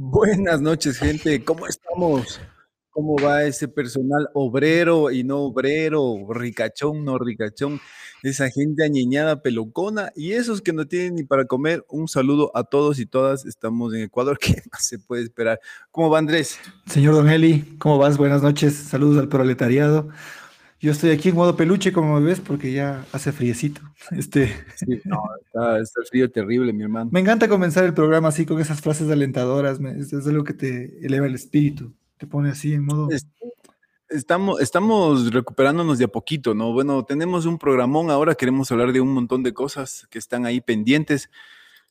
Buenas noches, gente. ¿Cómo estamos? ¿Cómo va ese personal obrero y no obrero, ricachón, no ricachón? Esa gente añeñada, pelocona y esos que no tienen ni para comer. Un saludo a todos y todas. Estamos en Ecuador. ¿Qué más se puede esperar? ¿Cómo va Andrés? Señor Don Eli, ¿cómo vas? Buenas noches. Saludos al proletariado. Yo estoy aquí en modo peluche, como me ves, porque ya hace friecito. Este... Sí, no, está, está, el frío terrible, mi hermano. Me encanta comenzar el programa así con esas frases alentadoras. Es, es algo que te eleva el espíritu, te pone así en modo. Estamos, estamos recuperándonos de a poquito, ¿no? Bueno, tenemos un programón ahora, queremos hablar de un montón de cosas que están ahí pendientes.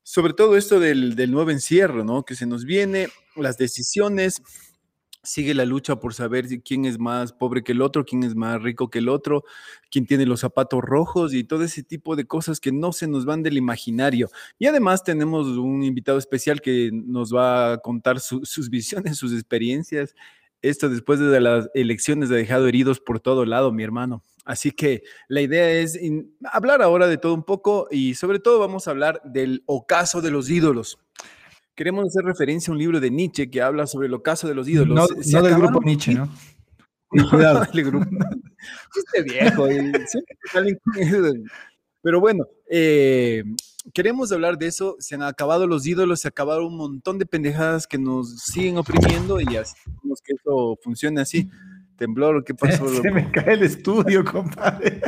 Sobre todo esto del, del nuevo encierro, ¿no? Que se nos viene, las decisiones, sigue la lucha por saber quién es más pobre que el otro, quién es más rico que el otro, quién tiene los zapatos rojos y todo ese tipo de cosas que no se nos van del imaginario. Y además tenemos un invitado especial que nos va a contar sus visiones, sus experiencias. Esto después de las elecciones ha dejado heridos por todo lado, mi hermano. Así que la idea es hablar ahora de todo un poco y sobre todo vamos a hablar del ocaso de los ídolos queremos hacer referencia a un libro de Nietzsche que habla sobre el ocaso de los ídolos. No, no del grupo Nietzsche, ¿no? Cuidado. el grupo. Este viejo. Pero bueno, eh, queremos hablar de eso. Se han acabado los ídolos, se acabaron un montón de pendejadas que nos siguen oprimiendo y así que eso funcione así. Temblor, ¿qué pasó? Se me cae el estudio, compadre.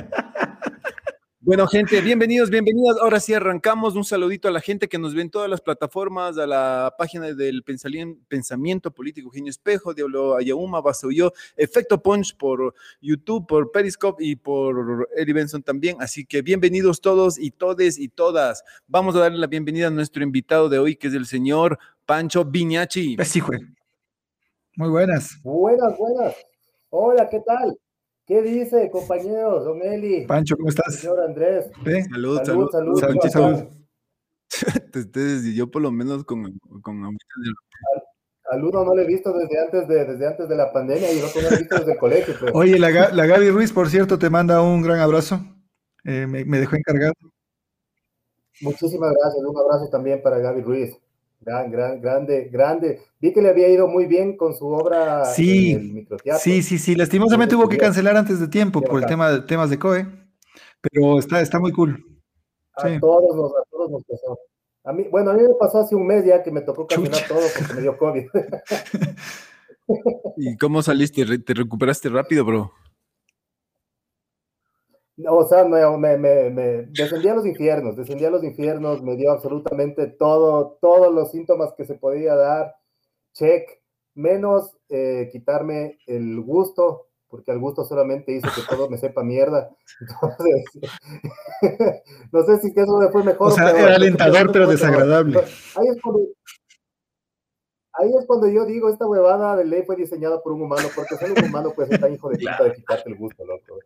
Bueno, gente, bienvenidos, bienvenidas. Ahora sí arrancamos. Un saludito a la gente que nos ve en todas las plataformas, a la página del Pensamiento Político Genio Espejo, Diablo Ayauma, yo, Efecto Punch por YouTube, por Periscope y por Eddie Benson también. Así que bienvenidos todos y todes y todas. Vamos a darle la bienvenida a nuestro invitado de hoy, que es el señor Pancho Viñachi. Pues sí, Muy buenas. Buenas, buenas. Hola, ¿qué tal? ¿Qué dice, compañeros? Don Eli. Pancho, ¿cómo estás? Señor Andrés. Salud, salud, salud. Salud, salud. Entonces, yo por lo menos con, con al, uno no le he visto desde antes de, desde antes de la pandemia y el otro no le he visto desde el colegio. Pues. Oye, la, la, Gaby Ruiz, por cierto, te manda un gran abrazo. Eh, me, me dejó encargado. Muchísimas gracias. Un abrazo también para Gaby Ruiz. Gran, gran, grande, grande. Vi que le había ido muy bien con su obra sí, en el microteatro. Sí, sí, sí. Lastimosamente hubo que cancelar antes de tiempo por el tema de temas de COE, pero está, está muy cool. A todos nos, a todos nos pasó. A mí, bueno, a mí me pasó hace un mes ya que me tocó cancelar todo porque me dio COVID. ¿Y cómo saliste? ¿Te recuperaste rápido, bro? O sea, me, me, me, descendí a los infiernos, descendí a los infiernos, me dio absolutamente todo, todos los síntomas que se podía dar, check, menos eh, quitarme el gusto, porque al gusto solamente hizo que todo me sepa mierda. Entonces, no sé si eso fue mejor. O sea, era alentador, pero desagradable. Ahí es, cuando, ahí es cuando yo digo, esta huevada de ley fue diseñada por un humano, porque solo un humano puede ser tan hijo de puta de quitarte el gusto, loco.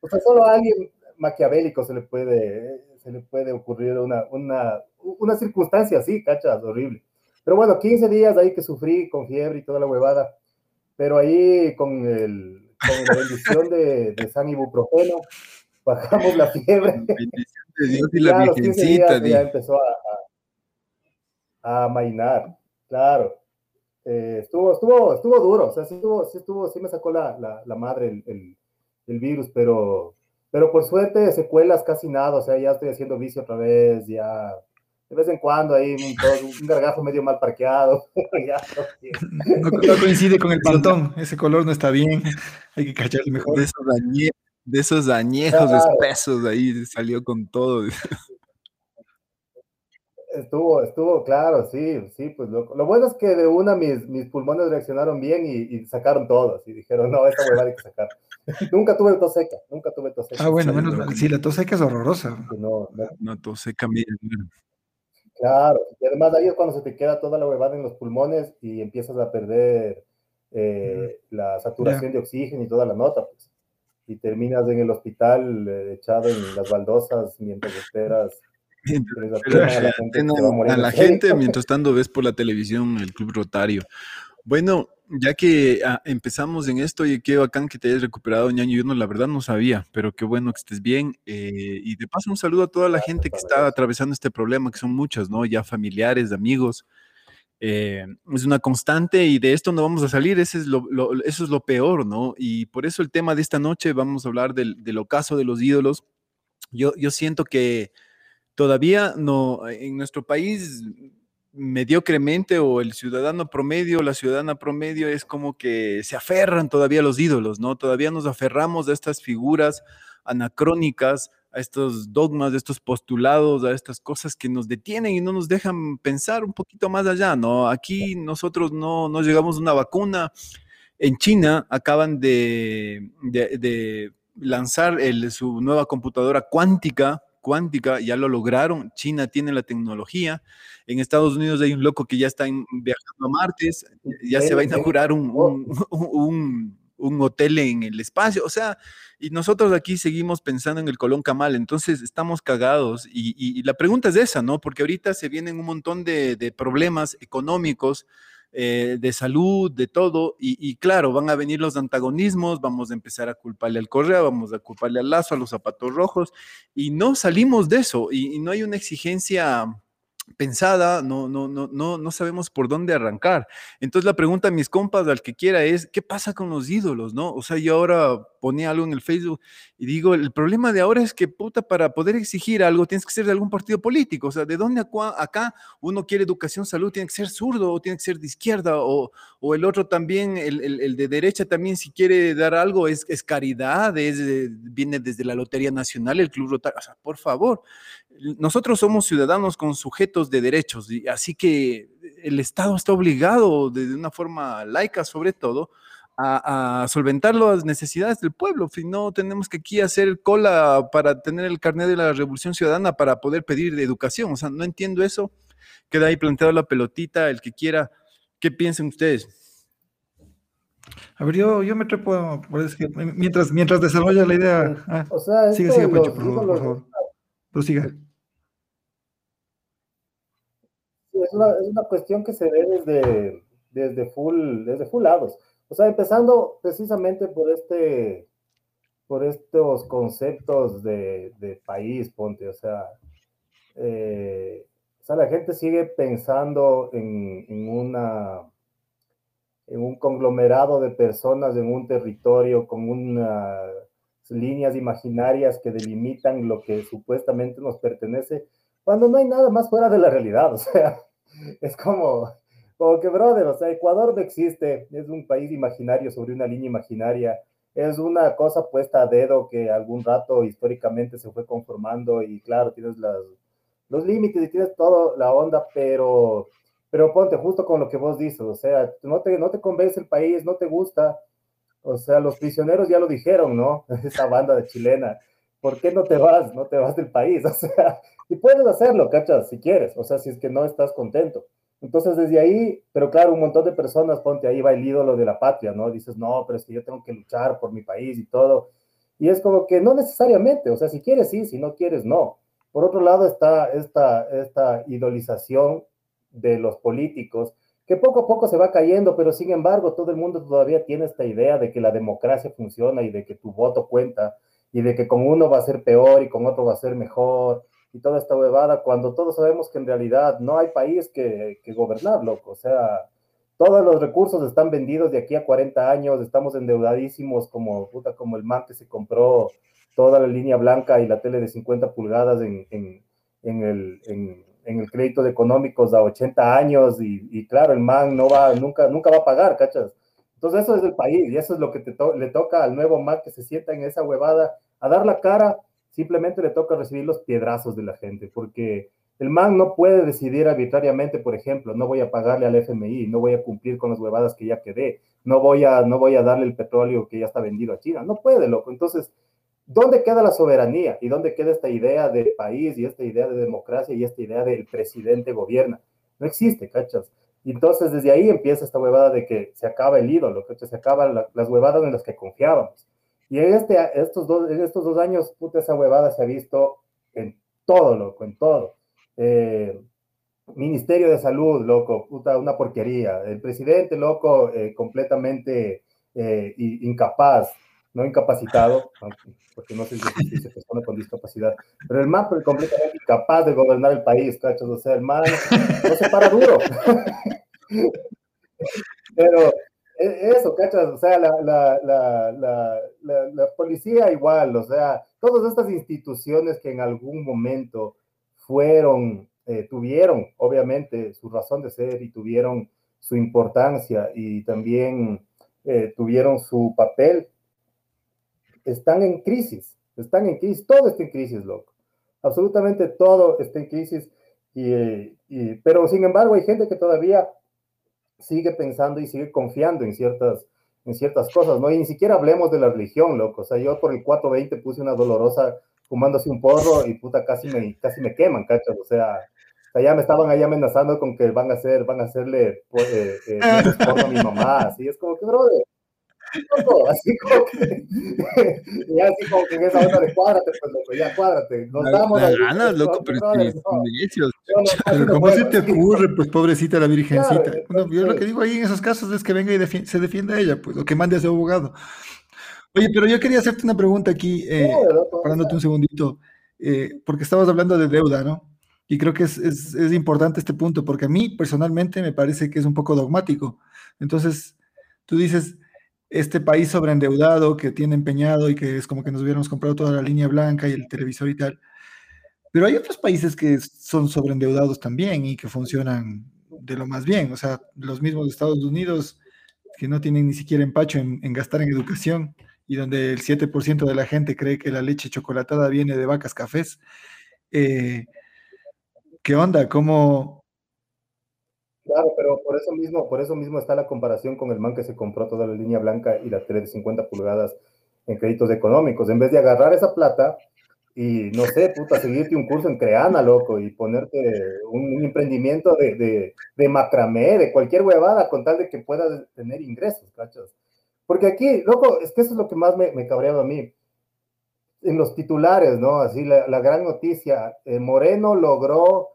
O sea, solo a alguien maquiavélico se le puede, se le puede ocurrir una, una, una circunstancia así, cachas, horrible. Pero bueno, 15 días ahí que sufrí con fiebre y toda la huevada, pero ahí con, el, con la bendición de, de San Ibuprofeno, bajamos la fiebre. y la ya, 15 días ya empezó a, a, a mainar, claro. Eh, estuvo, estuvo, estuvo duro, o sea, sí estuvo, sí estuvo, sí me sacó la, la, la madre el, el, el, virus, pero, pero por suerte secuelas casi nada, o sea, ya estoy haciendo vicio otra vez, ya de vez en cuando ahí un, un gargajo medio mal parqueado. ya, no, no, coincide con el pantón, ese color no está bien, hay que cacharle mejor. De esos, dañe, de esos dañejos claro. espesos ahí salió con todo. Estuvo, estuvo, claro, sí, sí, pues lo, lo, bueno es que de una mis, mis pulmones reaccionaron bien y, y sacaron todos y dijeron, no, esta huevada hay que sacar. nunca tuve tos seca, nunca tuve tos seca. Ah, bueno, menos mal, sí, la tos seca es horrorosa. No, no, no tos seca, mira. Claro, y además ahí es cuando se te queda toda la huevada en los pulmones y empiezas a perder eh, la saturación yeah. de oxígeno y toda la nota, pues. Y terminas en el hospital eh, echado en las baldosas mientras esperas a la gente, no, a la gente mientras tanto ves por la televisión el Club Rotario. Bueno, ya que ah, empezamos en esto y qué bacán que te hayas recuperado, ñaño, yo no, la verdad no sabía, pero qué bueno que estés bien. Eh, y de paso un saludo a toda la gente que está atravesando este problema, que son muchas, ¿no? Ya familiares, amigos, eh, es una constante y de esto no vamos a salir, es lo, eso es lo peor, ¿no? Y por eso el tema de esta noche vamos a hablar del, del ocaso de los ídolos. Yo, yo siento que todavía no, en nuestro país mediocremente o el ciudadano promedio, la ciudadana promedio es como que se aferran todavía a los ídolos, ¿no? Todavía nos aferramos a estas figuras anacrónicas, a estos dogmas, a estos postulados, a estas cosas que nos detienen y no nos dejan pensar un poquito más allá, ¿no? Aquí nosotros no, llegamos a una vacuna. En China acaban de, lanzar su nueva computadora cuántica cuántica, ya lo lograron, China tiene la tecnología, en Estados Unidos hay un loco que ya está viajando a Martes, ya se va a inaugurar un, un, un, hotel en el espacio, o sea, y nosotros aquí seguimos pensando en el Colón Camal, entonces estamos cagados y, y, la pregunta es esa, ¿no? Porque ahorita se vienen un montón de, de problemas económicos, eh, de salud, de todo, y, claro, van a venir los antagonismos, vamos a empezar a culparle al Correa, vamos a culparle al Lazo, a los zapatos rojos, y no salimos de eso, y no hay una exigencia pensada, no, no, no, no, no sabemos por dónde arrancar. Entonces la pregunta a mis compas, al que quiera, es, ¿qué pasa con los ídolos, no? O sea, yo ahora ponía algo en el Facebook y digo, el problema de ahora es que, puta, para poder exigir algo tienes que ser de algún partido político, o sea, ¿de dónde acá uno quiere educación, salud, tiene que ser zurdo o tiene que ser de izquierda o, o el otro también, el, el, de derecha también, si quiere dar algo, es, es caridad, es, viene desde la Lotería Nacional, el Club Rotario, o sea, por favor nosotros somos ciudadanos con sujetos de derechos, y así que el Estado está obligado, de una forma laica sobre todo, a, solventar las necesidades del pueblo. Si no, tenemos que aquí hacer cola para tener el carnet de la Revolución Ciudadana para poder pedir educación. O sea, no entiendo eso. Queda ahí planteado la pelotita, el que quiera. ¿Qué piensan ustedes? A ver, yo, yo me trepo, mientras, mientras desarrolla la idea. Ah, o sea, sigue, sigue, por favor. Por favor. Prosiga. es una, es una cuestión que se ve desde, desde, full, desde full lados. O sea, empezando precisamente por este, por estos conceptos de, de país, ponte, o sea, eh, o sea, la gente sigue pensando en, en, una, en un conglomerado de personas en un territorio con unas líneas imaginarias que delimitan lo que supuestamente nos pertenece, cuando no hay nada más fuera de la realidad, o sea, es como, como que, brother, o sea, Ecuador no existe, es un país imaginario sobre una línea imaginaria, es una cosa puesta a dedo que algún rato históricamente se fue conformando y claro, tienes los límites y tienes toda la onda, pero, pero ponte justo con lo que vos dices, o sea, no te, no te convence el país, no te gusta, o sea, los prisioneros ya lo dijeron, ¿no? Esa banda de chilena. ¿Por qué no te vas? No te vas del país. O sea, y puedes hacerlo, ¿cachas? Si quieres, o sea, si es que no estás contento. Entonces, desde ahí, pero claro, un montón de personas, ponte ahí va el ídolo de la patria, ¿no? Dices, no, pero es que yo tengo que luchar por mi país y todo. Y es como que no necesariamente, o sea, si quieres, sí, si no quieres, no. Por otro lado está esta, esta idolización de los políticos, que poco a poco se va cayendo, pero sin embargo todo el mundo todavía tiene esta idea de que la democracia funciona y de que tu voto cuenta y de que con uno va a ser peor y con otro va a ser mejor y toda esta huevada, cuando todos sabemos que en realidad no hay país que, que gobernar, loco. O sea, todos los recursos están vendidos de aquí a 40 años, estamos endeudadísimos como, puta, como el man que se compró toda la línea blanca y la tele de 50 pulgadas en, en, el, en, el crédito de económicos a 80 años y, y, claro, el man no va, nunca, nunca va a pagar, ¿cachas? Entonces eso es el país y eso es lo que te le toca al nuevo man que se sienta en esa huevada a dar la cara simplemente le toca recibir los piedrazos de la gente, porque el man no puede decidir arbitrariamente, por ejemplo, no voy a pagarle al FMI, no voy a cumplir con las huevadas que ya quedé, no voy a, no voy a darle el petróleo que ya está vendido a China, no puede, loco. Entonces, ¿dónde queda la soberanía? ¿Y dónde queda esta idea de país y esta idea de democracia y esta idea del presidente gobierna? No existe, ¿cachas? Entonces desde ahí empieza esta huevada de que se acaba el ídolo, ¿cachas? Se acaban las huevadas en las que confiábamos. Y en, este, estos, dos, estos dos años, puta, esa huevada se ha visto en todo, loco, en todo. Eh, Ministerio de Salud, loco, puta, una porquería. El presidente, loco, eh, completamente eh, incapaz, no incapacitado, porque no sé si se persona con discapacidad, pero el man completamente incapaz de gobernar el país, ¿cachos? O sea, el man no se para duro. Pero e, eso, ¿cachas? O sea, la, la, la, la, policía igual, o sea, todas estas instituciones que en algún momento fueron, eh, tuvieron obviamente su razón de ser y tuvieron su importancia y también eh, tuvieron su papel, están en crisis, están en crisis, todo está en crisis, loco. Absolutamente todo está en crisis, y, pero sin embargo hay gente que todavía sigue pensando y sigue confiando en ciertas, en ciertas cosas, ¿no? Y ni siquiera hablemos de la religión, loco. O sea, yo por el 420 puse una dolorosa fumándose un porro y puta, casi me, casi me queman, ¿cachas? O sea, ya me estaban ahí amenazando con que van a hacer, van a hacerle pues, eh, eh, a mi mamá, así es como que, brother, así como que, ya así como que en esa onda de cuádrate, pues loco, ya cuádrate, nos damos las ganas, loco, pero brother, Pero ¿cómo se te ocurre, pues pobrecita la virgencita? yo lo que digo ahí en esos casos es que venga y se defienda a ella, pues, o que mande a su abogado. Oye, pero yo quería hacerte una pregunta aquí, eh, parándote un segundito, eh, porque estabas hablando de deuda, ¿no? Y creo que es, es, es, importante este punto, porque a mí personalmente me parece que es un poco dogmático. Entonces, tú dices, este país sobreendeudado que tiene empeñado y que es como que nos hubiéramos comprado toda la línea blanca y el televisor y tal. Pero hay otros países que son sobreendeudados también y que funcionan de lo más bien. O sea, los mismos Estados Unidos que no tienen ni siquiera empacho en, gastar en educación y donde el 7% de la gente cree que la leche chocolatada viene de vacas cafés. Eh, ¿Qué onda? ¿Cómo? Claro, pero por eso mismo, por eso mismo está la comparación con el man que se compró toda la línea blanca y la tele de 50 pulgadas en créditos económicos. En vez de agarrar esa plata y, no sé, puta, seguirte un curso en Creana, loco, y ponerte un, emprendimiento de, de, macramé, de cualquier huevada, con tal de que puedas tener ingresos, ¿cachas? Porque aquí, loco, es que eso es lo que más me, me cabreaba a mí en los titulares, ¿no? Así la, gran noticia, eh, Moreno logró,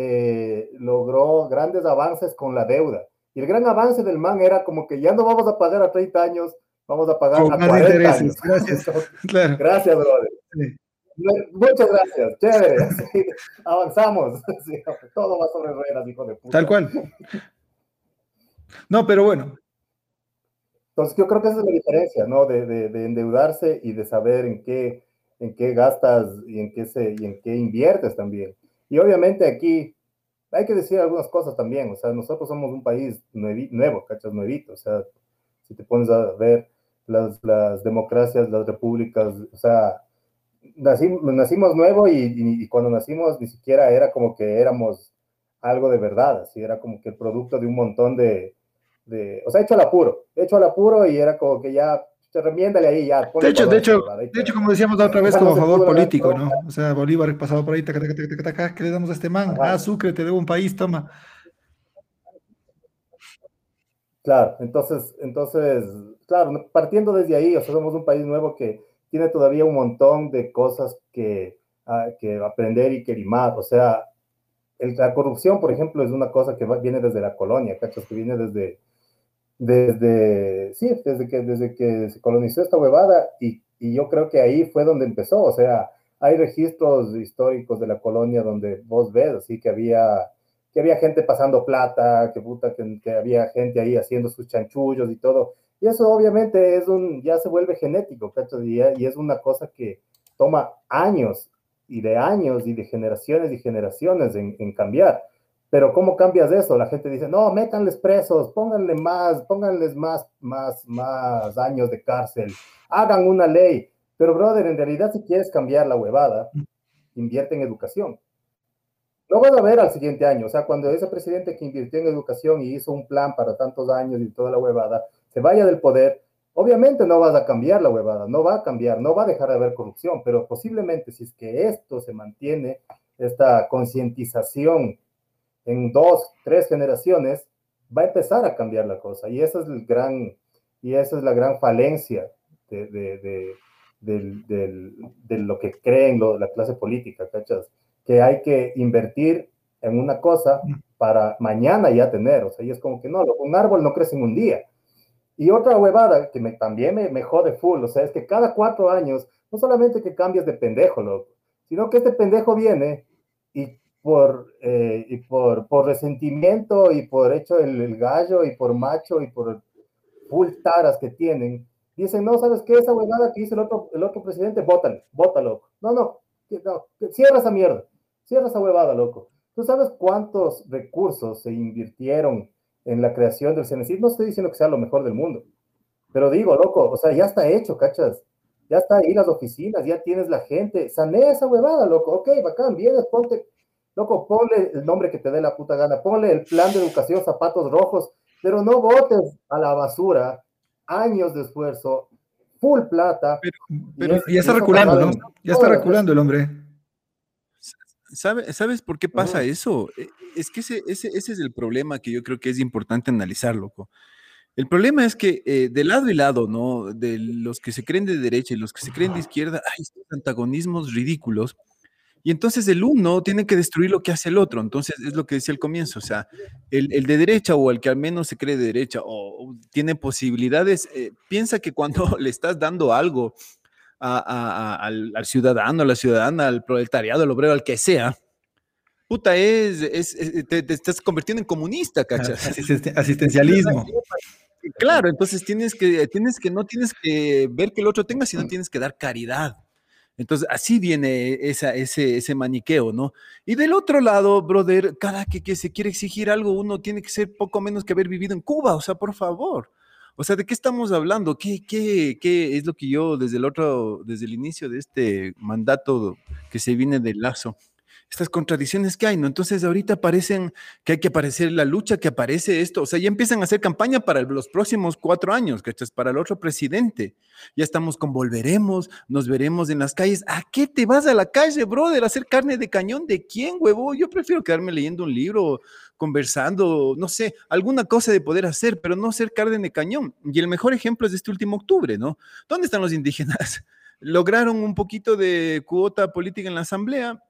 eh, logró grandes avances con la deuda. Y el gran avance del man era como que ya no vamos a pagar a 30 años, vamos a pagar a 40 años. Gracias. Gracias, brother. Muchas gracias, chévere. avanzamos. todo va sobre ruedas, hijo de puta. Tal cual. No, pero bueno, entonces, yo creo que esa es la diferencia, ¿no? De, de, endeudarse y de saber en qué, en qué gastas y en qué, se, y en qué inviertes también. Y obviamente aquí hay que decir algunas cosas también, o sea, nosotros somos un país nuevo, ¿cachas? Nuevito, o sea, si te pones a ver las, las democracias, las repúblicas, o sea, nacimos, nacimos nuevo y, y, cuando nacimos ni siquiera era como que éramos algo de verdad, así era como que el producto de un montón de, de o sea, hecho al apuro, hecho al apuro y era como que ya remiéndale ahí ya. De hecho, de hecho, de hecho, como decíamos la otra vez, como favor político, ¿no? O sea, Bolívar pasado por ahí, taca, taca, taca, taca, ¿qué le damos a este man? Ah, Sucre, te debo un país, toma. Claro, entonces, entonces, claro, partiendo desde ahí, o sea, somos un país nuevo que tiene todavía un montón de cosas que, ah, que aprender y que limar. O sea, la corrupción, por ejemplo, es una cosa que viene desde la colonia, ¿cachas? Que viene desde, desde, sí, desde que, desde que se colonizó esta huevada y, y, yo creo que ahí fue donde empezó, o sea, hay registros históricos de la colonia donde vos ves así que había, que había gente pasando plata, que puta, que, había gente ahí haciendo sus chanchullos y todo, y eso obviamente es un, ya se vuelve genético. Y, y es una cosa que toma años y de años y de generaciones y generaciones en, en cambiar. Pero ¿cómo cambias eso? La gente dice, no, métanles presos, pónganle más, pónganles más, más, más años de cárcel, hagan una ley. Pero, brother, en realidad si quieres cambiar la huevada, invierte en educación. No vas a ver al siguiente año, o sea, cuando ese presidente que invirtió en educación y hizo un plan para tantos años y toda la huevada, se vaya del poder, obviamente no vas a cambiar la huevada, no va a cambiar, no va a dejar de haber corrupción, pero posiblemente si es que esto se mantiene, esta concientización en dos, tres generaciones, va a empezar a cambiar la cosa. Y esa es el gran, y esa es la gran falencia de, de, de, lo que creen la clase política, ¿cachas? Que hay que invertir en una cosa para mañana ya tener, o sea, y es como que no, un árbol no crece en un día. Y otra huevada que me, también me, me jode full, o sea, es que cada cuatro años, no solamente que cambias de pendejo, sino que este pendejo viene y por, eh, y por, por resentimiento y por hecho el, gallo y por macho y por full taras que tienen, dicen, no, ¿sabes qué? Esa huevada que dice el otro, el otro presidente, bótalo, bótalo. No, no, no, cierra esa mierda, cierra esa huevada, loco. ¿Tú sabes cuántos recursos se invirtieron en la creación del CNC? No estoy diciendo que sea lo mejor del mundo, pero digo, loco, o sea, ya está hecho, ¿cachas? Ya está ahí las oficinas, ya tienes la gente. Sanea esa huevada, loco. Ok, bacán, vienes, ponte. Loco, ponle el nombre que te dé la puta gana. Ponle el plan de educación zapatos rojos, pero no votes a la basura años de esfuerzo, full plata. Pero, ya está reculando, ¿no? Ya está reculando el hombre. ¿Sabes por qué pasa eso? E, es que ese, ese, ese es el problema que yo creo que es importante analizar, loco. El problema es que eh, de lado y lado, ¿no? De los que se creen de derecha y los que se creen de izquierda, hay estos antagonismos ridículos. Y entonces el uno tiene que destruir lo que hace el otro. Entonces es lo que decía al comienzo. O sea, el, de derecha o el que al menos se cree de derecha o, tiene posibilidades, eh, piensa que cuando le estás dando algo al, ciudadano, a la ciudadana, al proletariado, al obrero, al que sea, puta, es, te, te, estás convirtiendo en comunista, ¿cachas? Asistencialismo. Claro, entonces tienes que, tienes que, no tienes que ver que el otro tenga, sino tienes que dar caridad. Entonces, así viene ese, ese maniqueo, ¿no? Y del otro lado, brother, cada que, que se quiere exigir algo, uno tiene que ser poco menos que haber vivido en Cuba, o sea, por favor. O sea, ¿de qué estamos hablando? ¿Qué, qué, qué es lo que yo desde el otro, desde el inicio de este mandato que se viene del lazo, estas contradicciones que hay, ¿no? Entonces ahorita parecen que hay que aparecer la lucha, que aparece esto, o sea, ya empiezan a hacer campaña para los próximos cuatro años, ¿cachas? Para el otro presidente. Ya estamos con volveremos, nos veremos en las calles. ¿A qué te vas a la calle, brother? ¿A hacer carne de cañón? ¿De quién, huevo? Yo prefiero quedarme leyendo un libro, conversando, no sé, alguna cosa de poder hacer, pero no ser carne de cañón. Y el mejor ejemplo es de este último octubre, ¿no? ¿Dónde están los indígenas? Lograron un poquito de cuota política en la asamblea,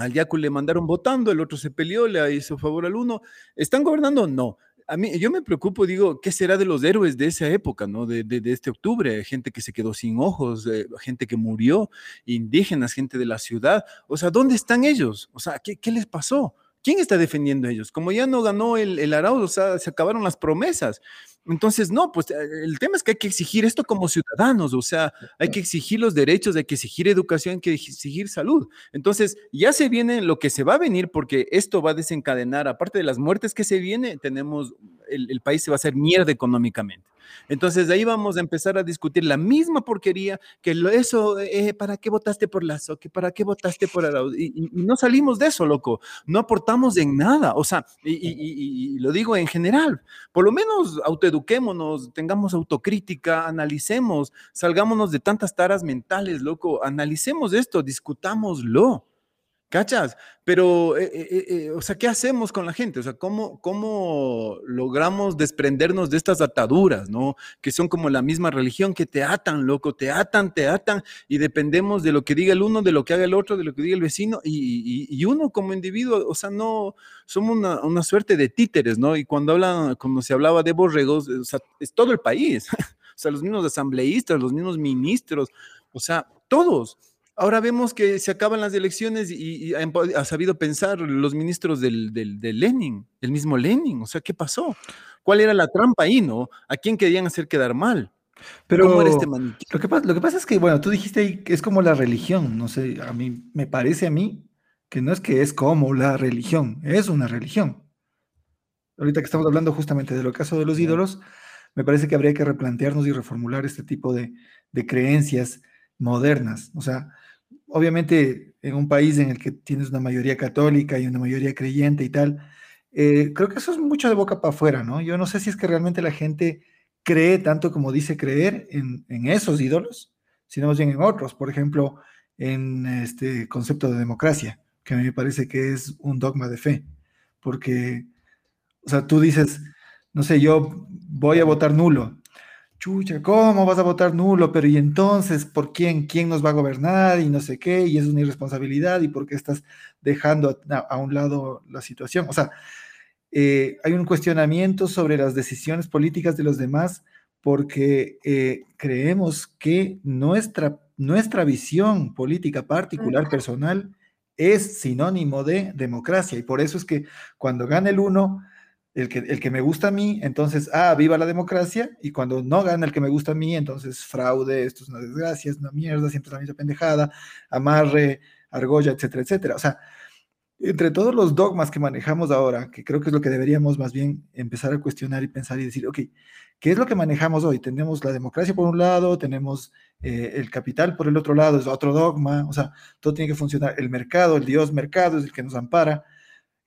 al Yacu le mandaron votando, el otro se peleó, le hizo favor al uno. ¿Están gobernando? No. A mí, yo me preocupo, digo, ¿qué será de los héroes de esa época, ¿no? De, este octubre, gente que se quedó sin ojos, eh, gente que murió, indígenas, gente de la ciudad. O sea, ¿dónde están ellos? O sea, ¿qué, qué les pasó? ¿Quién está defendiendo a ellos? Como ya no ganó el, el Arauz, o sea, se acabaron las promesas. Entonces, no, pues eh, el tema es que hay que exigir esto como ciudadanos, o sea, hay que exigir los derechos, hay que exigir educación, hay que exigir salud. Entonces, ya se viene lo que se va a venir porque esto va a desencadenar, aparte de las muertes que se viene, tenemos, el, el país se va a hacer mierda económicamente. Entonces de ahí vamos a empezar a discutir la misma porquería que eso, eh, ¿para qué votaste por Lazo? ¿Que ¿Para qué votaste por Arauz? Y, no salimos de eso, loco. No aportamos en nada. O sea, y, lo digo en general, por lo menos autoeduquémonos, tengamos autocrítica, analicemos, salgámonos de tantas taras mentales, loco, analicemos esto, discutámoslo. ¿Cachas? Pero, eh, eh, eh, o sea, ¿qué hacemos con la gente? O sea, ¿cómo, ¿cómo logramos desprendernos de estas ataduras, ¿no? Que son como la misma religión, que te atan, loco, te atan, te atan, y dependemos de lo que diga el uno, de lo que haga el otro, de lo que diga el vecino, y, y, uno como individuo, o sea, no, somos una, una, suerte de títeres, ¿no? Y cuando, hablan, cuando se hablaba de borregos, o sea, es todo el país, o sea, los mismos asambleístas, los mismos ministros, o sea, todos. Ahora vemos que se acaban las elecciones y, ha, sabido pensar los ministros del, Lenin, el mismo Lenin. O sea, ¿qué pasó? ¿Cuál era la trampa ahí, no? ¿A quién querían hacer quedar mal? Pero este lo, que pasa, lo que pasa es que, bueno, tú dijiste ahí que es como la religión. No sé, a mí me parece a mí que no es que es como la religión, es una religión. Ahorita que estamos hablando justamente de lo caso de los ídolos, me parece que habría que replantearnos y reformular este tipo de, de creencias modernas. O sea, obviamente en un país en el que tienes una mayoría católica y una mayoría creyente y tal, eh, creo que eso es mucho de boca para afuera, ¿no? Yo no sé si es que realmente la gente cree tanto como dice creer en, esos ídolos, sino más bien en otros, por ejemplo, en este concepto de democracia, que a mí me parece que es un dogma de fe, porque, o sea, tú dices, no sé, yo voy a votar nulo, chucha, ¿cómo vas a votar nulo? Pero y entonces, ¿por quién? ¿Quién nos va a gobernar? Y no sé qué, y es una irresponsabilidad, y por qué estás dejando a, un lado la situación. O sea, eh, hay un cuestionamiento sobre las decisiones políticas de los demás porque eh, creemos que nuestra, nuestra visión política particular, personal, es sinónimo de democracia y por eso es que cuando gana el uno, el que, el que me gusta a mí, entonces, ah, viva la democracia, y cuando no gana el que me gusta a mí, entonces fraude, esto es una desgracia, es una mierda, siempre es la misma pendejada, amarre, argolla, etcétera, etcétera. O sea, entre todos los dogmas que manejamos ahora, que creo que es lo que deberíamos más bien empezar a cuestionar y pensar y decir, ok, ¿qué es lo que manejamos hoy? Tenemos la democracia por un lado, tenemos eh, el capital por el otro lado, es otro dogma, o sea, todo tiene que funcionar. El mercado, el Dios mercado es el que nos ampara.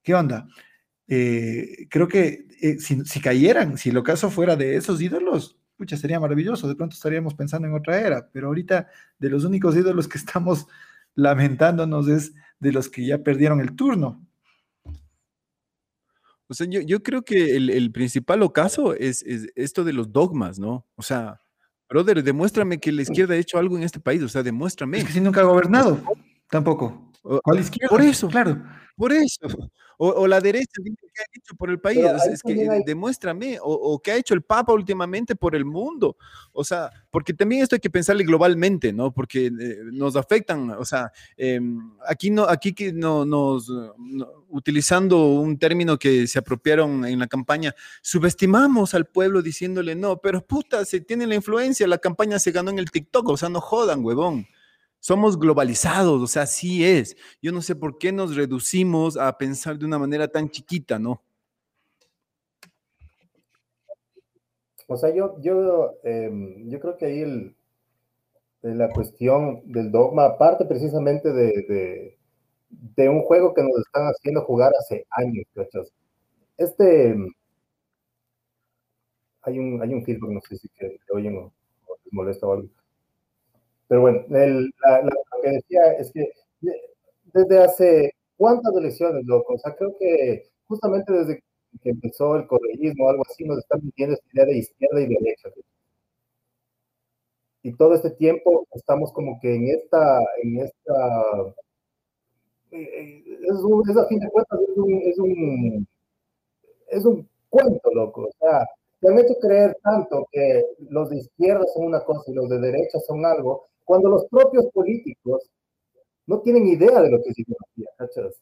¿Qué onda? Eh, creo que eh, si, si, cayeran, si el ocaso fuera de esos ídolos, pucha, sería maravilloso, de pronto estaríamos pensando en otra era, pero ahorita de los únicos ídolos que estamos lamentándonos es de los que ya perdieron el turno. O sea, yo, yo creo que el, el principal ocaso es, es, esto de los dogmas, ¿no? O sea, brother, demuéstrame que la izquierda ha hecho algo en este país, o sea, demuéstrame. Es que si nunca ha gobernado, tampoco. ¿Cuál izquierda? Por eso, claro. Por eso. O, la derecha, ¿qué ha hecho por el país? Es, que demuéstrame. O, qué ha hecho el Papa últimamente por el mundo. O sea, porque también esto hay que pensarle globalmente, ¿no? Porque eh, nos afectan. O sea, em, aquí no, aquí que no, nos, utilizando un término que se apropiaron en la campaña, subestimamos al pueblo diciéndole, no, pero puta, se tiene la influencia, la campaña se ganó en el TikTok, o sea, no jodan, huevón. Somos globalizados, o sea, sí es. Yo no sé por qué nos reducimos a pensar de una manera tan chiquita, ¿no? O sea, yo, yo, em, yo creo que ahí el, la cuestión del dogma parte precisamente de, de, un juego que nos están haciendo jugar hace años, ¿cachas? Este, hay un, hay un feedback, no sé si que, oyen o, o les molesta o algo. Pero bueno, lo que decía es que desde hace cuántas elecciones, loco, o sea, creo que justamente desde que empezó el correísmo o algo así, nos están viviendo esta idea de izquierda y derecha. Y todo este tiempo estamos como que en esta, en esta, eh, eh, es, un, es a fin de cuentas, es un, es un, es un cuento, loco, o sea, te han hecho creer tanto que los de izquierda son una cosa y los de derecha son algo, cuando los propios políticos no tienen idea de lo que es ideología, ¿cachas?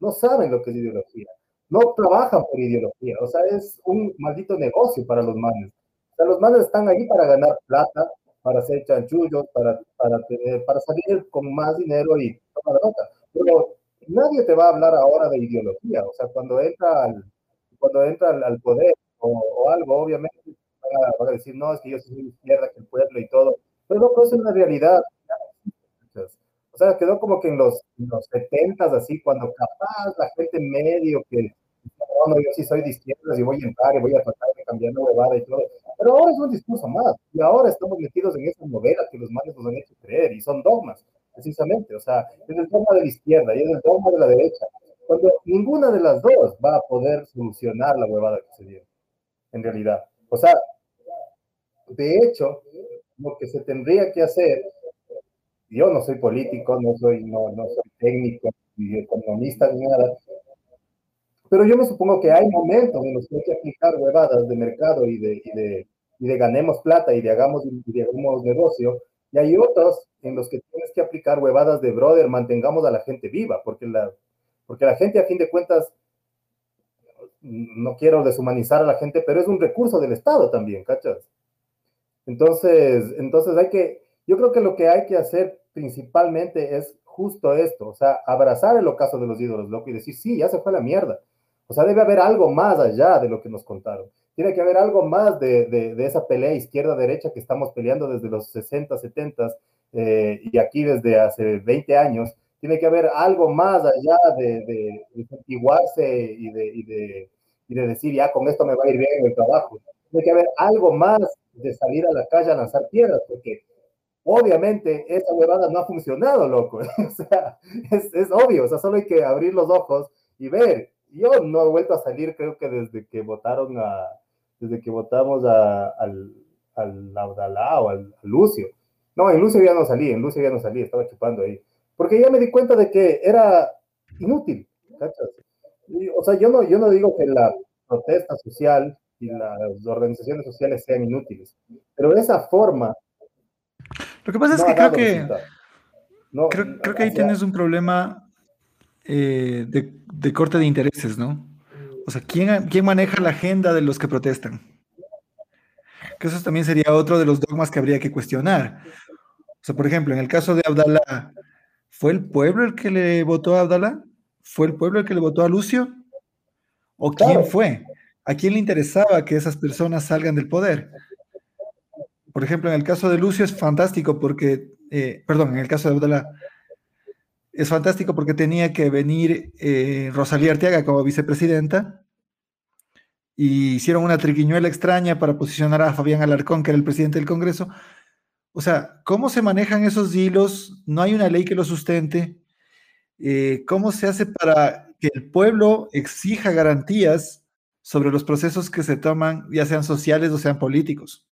No saben lo que es ideología, no trabajan por ideología, o sea, es un maldito negocio para los manes. O sea, los manes están ahí para ganar plata, para hacer chanchullos, para, para, para salir con más dinero y tomar nota. Pero nadie te va a hablar ahora de ideología, o sea, cuando entra al, cuando entra al, poder o, algo, obviamente van a, a, decir, no, es que yo soy de izquierda, que el pueblo y todo, pero no es una realidad. O sea, quedó como que en los, los 70 así, cuando capaz la gente medio que, no, yo sí soy de izquierdas y voy a entrar y voy a tratar de cambiar la huevada y todo. Pero ahora es un discurso más. Y ahora estamos metidos en esas novelas que los males nos han hecho creer y son dogmas, precisamente. O sea, es el dogma de la izquierda y es el dogma de la derecha. Cuando ninguna de las dos va a poder solucionar la huevada que se dio, en realidad. O sea, de hecho, lo que se tendría que hacer, yo no soy político, no soy, no, no soy técnico, ni economista, ni nada, pero yo me supongo que hay momentos en los que hay que aplicar huevadas de mercado y de, y de, y de ganemos plata y de hagamos, y de hagamos negocio, y hay otros en los que tienes que aplicar huevadas de brother, mantengamos a la gente viva, porque la, porque la gente a fin de cuentas, no quiero deshumanizar a la gente, pero es un recurso del Estado también, ¿cachas? Entonces, entonces hay que, yo creo que lo que hay que hacer principalmente es justo esto, o sea, abrazar el ocaso de los ídolos, loco, y decir, sí, ya se fue la mierda. O sea, debe haber algo más allá de lo que nos contaron. Tiene que haber algo más de, de, esa pelea izquierda-derecha que estamos peleando desde los 60, 70 eh, y aquí desde hace 20 años. Tiene que haber algo más allá de, de, de y y, y de decir, ya con esto me va a ir bien en el trabajo. Tiene que haber algo más de salir a la calle a lanzar piedras, porque obviamente esa huevada no ha funcionado, loco. o sea, es, es, obvio, o sea, solo hay que abrir los ojos y ver. Yo no he vuelto a salir, creo que desde que votaron a, desde que votamos a, al, al Laudalá o al, Lucio. No, en Lucio ya no salí, en Lucio ya no salí, estaba chupando ahí. Porque ya me di cuenta de que era inútil, ¿cachas? o sea, yo no, yo no digo que la protesta social y las organizaciones sociales sean inútiles. Pero de esa forma... Lo que pasa es que creo que... creo, creo, que ahí tienes un problema eh, de, corte de intereses, ¿no? O sea, ¿quién, ¿quién maneja la agenda de los que protestan? Que eso también sería otro de los dogmas que habría que cuestionar. O sea, por ejemplo, en el caso de Abdalá, ¿fue el pueblo el que le votó a Abdalá? ¿Fue el pueblo el que le votó a Lucio? ¿O quién fue? ¿A quién le interesaba que esas personas salgan del poder? Por ejemplo, en el caso de Lucio es fantástico porque, eh, perdón, en el caso de Abdalá, es fantástico porque tenía que venir eh, Rosalía Arteaga como vicepresidenta y hicieron una triquiñuela extraña para posicionar a Fabián Alarcón, que era el presidente del Congreso. O sea, ¿cómo se manejan esos hilos? No hay una ley que lo sustente. Eh, ¿Cómo se hace para que el pueblo exija garantías sobre los procesos que se toman, ya sean sociales o sean políticos?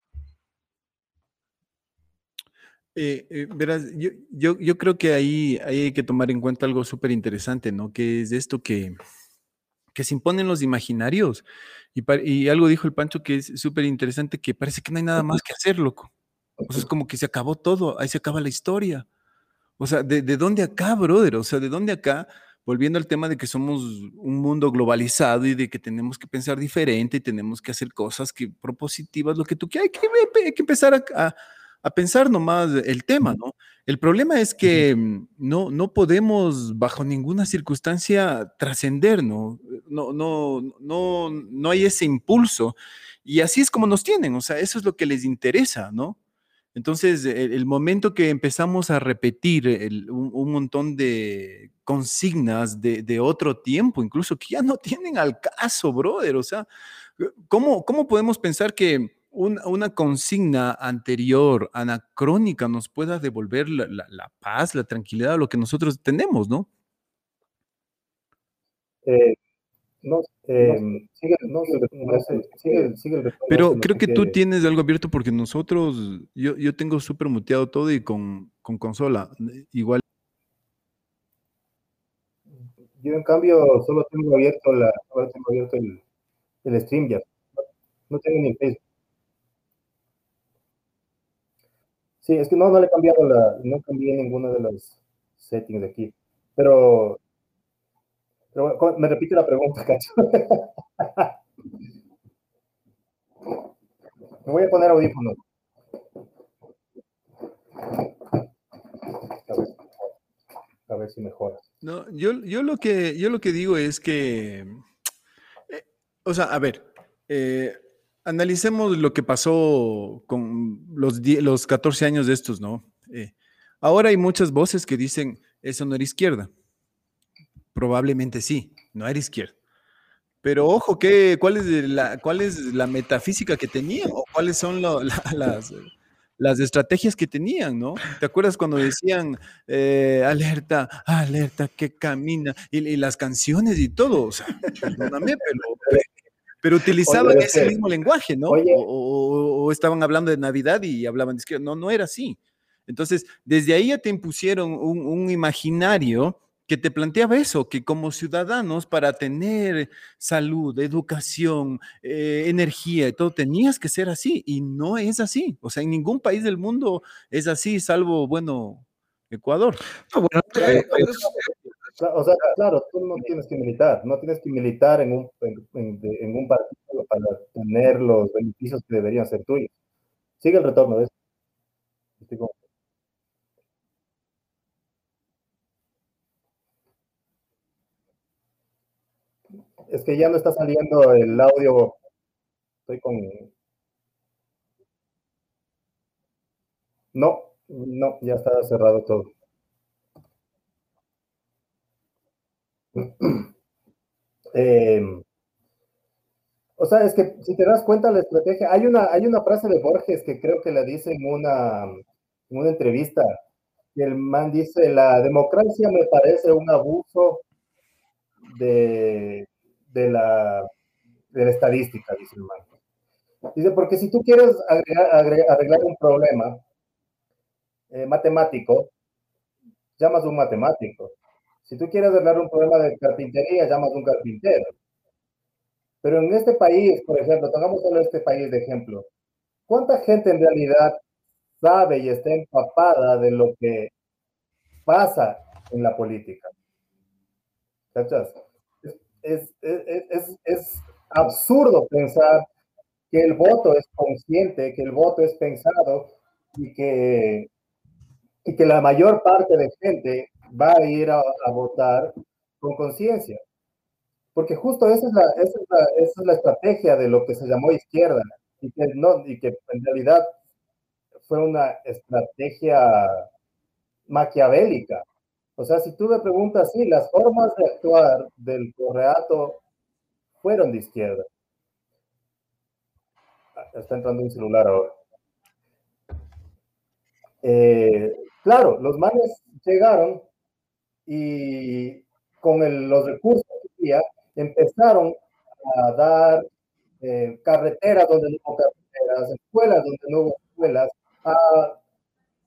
Eh, eh, verás, yo, yo, yo, creo que ahí, hay que tomar en cuenta algo súper interesante, ¿no? Que es esto que, que se imponen los imaginarios. Y, y algo dijo el Pancho que es súper interesante, que parece que no hay nada más que hacer, loco. O sea, es como que se acabó todo, ahí se acaba la historia. O sea, ¿de, de dónde acá, brother? O sea, ¿de dónde acá? Volviendo al tema de que somos un mundo globalizado y de que tenemos que pensar diferente y tenemos que hacer cosas que propositivas, lo que tú quieras, hay que, hay que empezar a a pensar nomás el tema, ¿no? El problema es que mm, no, no podemos bajo ninguna circunstancia trascender, ¿no? No, no, no, no hay ese impulso. Y así es como nos tienen, o sea, eso es lo que les interesa, ¿no? Entonces, el, momento que empezamos a repetir un, montón de consignas de, otro tiempo, incluso que ya no tienen al caso, brother, o sea, ¿cómo, cómo podemos pensar que una, consigna anterior, anacrónica, nos pueda devolver la, paz, la tranquilidad, lo que nosotros tenemos, ¿no? No, Pero creo que tú tienes algo abierto porque nosotros, yo, yo tengo súper muteado todo y con, con, consola, igual. Yo en cambio solo tengo abierto, la, tengo abierto el, el stream ya. No tengo ni Facebook. Sí, es que no, no le he cambiado la, no cambié ninguna de las settings de aquí. Pero, pero me repite la pregunta, Cacho. me voy a poner audífonos. A ver, si mejora. No, yo, yo, lo que, yo lo que digo es que, eh, o sea, a ver, eh, analicemos lo que pasó con los, los 14 años de estos, ¿no? Eh, ahora hay muchas voces que dicen, eso no era izquierda. Probablemente sí, no era izquierda. Pero ojo, ¿qué, cuál, es la, ¿cuál es la metafísica que tenían? ¿O cuáles son las, las estrategias que tenían, ¿no? ¿Te acuerdas cuando decían eh, alerta, alerta, que camina? Y, las canciones y todo. O sea, perdóname, pero pero utilizaban ese mismo lenguaje, ¿no? O, estaban hablando de Navidad y hablaban de izquierda. No, no era así. Entonces, desde ahí ya te impusieron un, imaginario que te planteaba eso, que como ciudadanos para tener salud, educación, eh, energía y todo, tenías que ser así y no es así. O sea, en ningún país del mundo es así, salvo, bueno, Ecuador. bueno, eh, o sea, claro, tú no tienes que militar, no tienes que militar en un, en, un partido para tener los beneficios que deberían ser tuyos. Sigue el retorno de eso. Es que ya no está saliendo el audio. Estoy con. No, no, ya está cerrado todo. Eh, o sea, es que si te das cuenta la estrategia, hay una, hay una frase de Borges que creo que la dice en una, en una entrevista. Y el man dice, la democracia me parece un abuso de, de, la, de la estadística, dice el man. Dice, porque si tú quieres arreglar un problema eh, matemático, llamas a un matemático. Si tú quieres arreglar un problema de carpintería, llamas a un carpintero. Pero en este país, por ejemplo, tomamos solo este país de ejemplo, ¿cuánta gente en realidad sabe y está empapada de lo que pasa en la política? ¿cachas? Es, es, es, absurdo pensar que el voto es consciente, que el voto es pensado y que, y que la mayor parte de gente va a ir a, votar con conciencia. Porque justo esa es, la, esa, es la, esa es la estrategia de lo que se llamó izquierda y que, no, y que en realidad fue una estrategia maquiavélica. O sea, si tú me preguntas, sí, las formas de actuar del correato fueron de izquierda. Ah, está entrando un celular ahora. Eh, claro, los manes llegaron y con los recursos que había, empezaron a dar eh, carreteras donde no hubo carreteras, escuelas donde no hubo escuelas,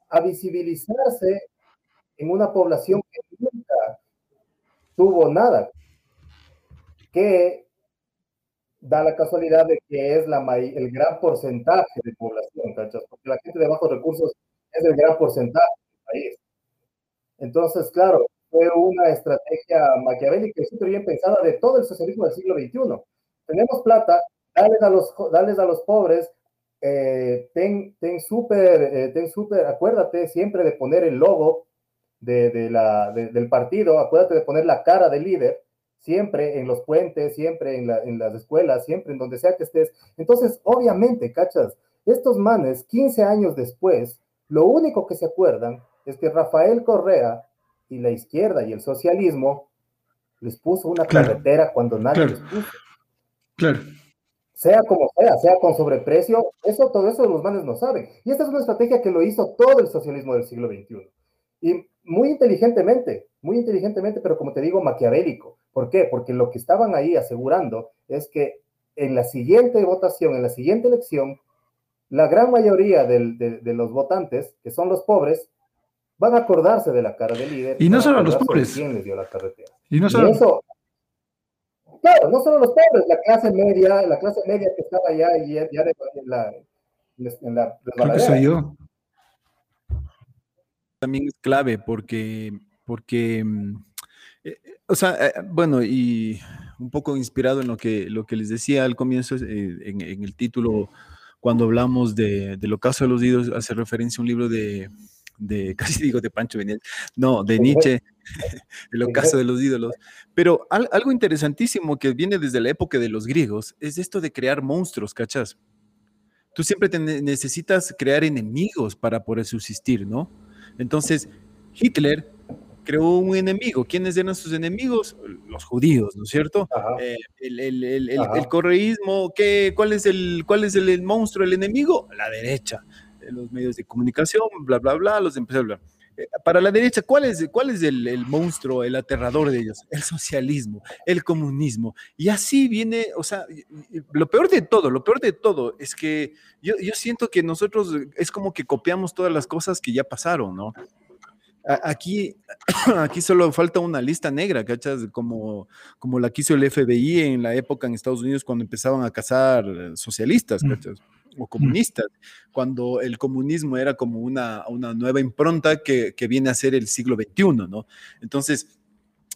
a visibilizarse en una población que nunca tuvo nada, que da la casualidad de que es la, el gran porcentaje de población, ¿cachas? Porque la gente de bajos recursos es el gran porcentaje del país. Entonces, claro, fue una estrategia maquiavélica y súper bien pensada de todo el socialismo del siglo XXI. Tenemos plata, dales a los, dales a los pobres, eh, ten, ten súper, eh, ten súper, acuérdate siempre de poner el logo de, de la, del partido, acuérdate de poner la cara del líder, siempre en los puentes, siempre en, la, en las escuelas, siempre en donde sea que estés. Entonces, obviamente, cachas, estos manes, 15 años después, lo único que se acuerdan es que Rafael Correa y la izquierda y el socialismo les puso una carretera cuando nadie les puso. Claro. Sea como sea, sea con sobreprecio, eso, todo eso los manes no saben. Y esta es una estrategia que lo hizo todo el socialismo del siglo XXI. Y muy inteligentemente, muy inteligentemente, pero como te digo, maquiavélico. ¿Por qué? Porque lo que estaban ahí asegurando es que en la siguiente votación, en la siguiente elección, la gran mayoría de, los votantes, que son los pobres, van a acordarse de la cara del líder. Y no solo los pobres. ¿Quién les dio la carretera? Y no solo. eso, claro, no solo los pobres, la clase media, la clase media que estaba allá y ya, ya en la, en la Creo que soy yo también es clave porque, porque mm, eh, eh, o sea, eh, bueno, y un poco inspirado en lo que, lo que les decía al comienzo, en, el título, cuando hablamos de, del ocaso de los ídolos, hace referencia a un libro de, de casi digo de Pancho Benítez, no, de Nietzsche, el ocaso de los ídolos. Pero algo interesantísimo que viene desde la época de los griegos es esto de crear monstruos, ¿cachas? Tú siempre necesitas crear enemigos para poder subsistir, ¿no? Entonces, Hitler creó un enemigo. ¿Quiénes eran sus enemigos? Los judíos, ¿no es cierto? Eh, el, correísmo, ¿qué, cuál, es el, ¿cuál es el, monstruo, el enemigo? La derecha. Los medios de comunicación, bla, bla, bla, los empezó a hablar. Eh, para la derecha, ¿cuál es, cuál es el, monstruo, el aterrador de ellos? El socialismo, el comunismo. Y así viene, o sea, lo peor de todo, lo peor de todo es que yo, yo siento que nosotros es como que copiamos todas las cosas que ya pasaron, ¿no? Aquí, aquí solo falta una lista negra, ¿cachas? Como, como la quiso el FBI en la época en Estados Unidos cuando empezaban a cazar socialistas, mm. O comunistas, cuando el comunismo era como una, una nueva impronta que, que, viene a ser el siglo XXI, ¿no? Entonces,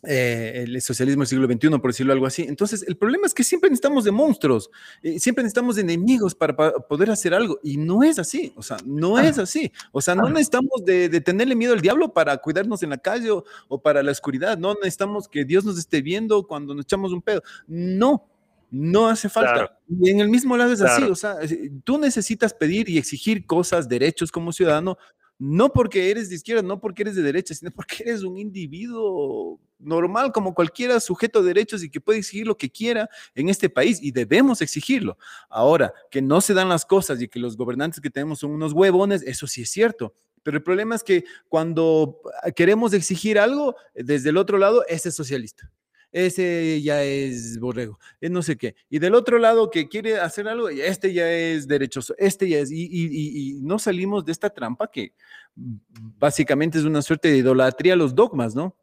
eh, el socialismo del siglo XXI, por decirlo algo así. Entonces, el problema es que siempre necesitamos de monstruos, eh, siempre necesitamos de enemigos para, poder hacer algo, y no es así, o sea, no es así, o sea, no necesitamos de, de, tenerle miedo al diablo para cuidarnos en la calle o, o para la oscuridad, no necesitamos que Dios nos esté viendo cuando nos echamos un pedo, no, no hace falta. Y en el mismo lado es así, o sea, tú necesitas pedir y exigir cosas, derechos como ciudadano, no porque eres de izquierda, no porque eres de derecha, sino porque eres un individuo normal como cualquiera sujeto de derechos y que puede exigir lo que quiera en este país y debemos exigirlo. Ahora, que no se dan las cosas y que los gobernantes que tenemos son unos huevones, eso sí es cierto. Pero el problema es que cuando queremos exigir algo, desde el otro lado, ese es socialista ese ya es borrego, es no sé qué. Y del otro lado que quiere hacer algo, este ya es derechoso, este ya es, y, no salimos de esta trampa que básicamente es una suerte de idolatría a los dogmas, ¿no?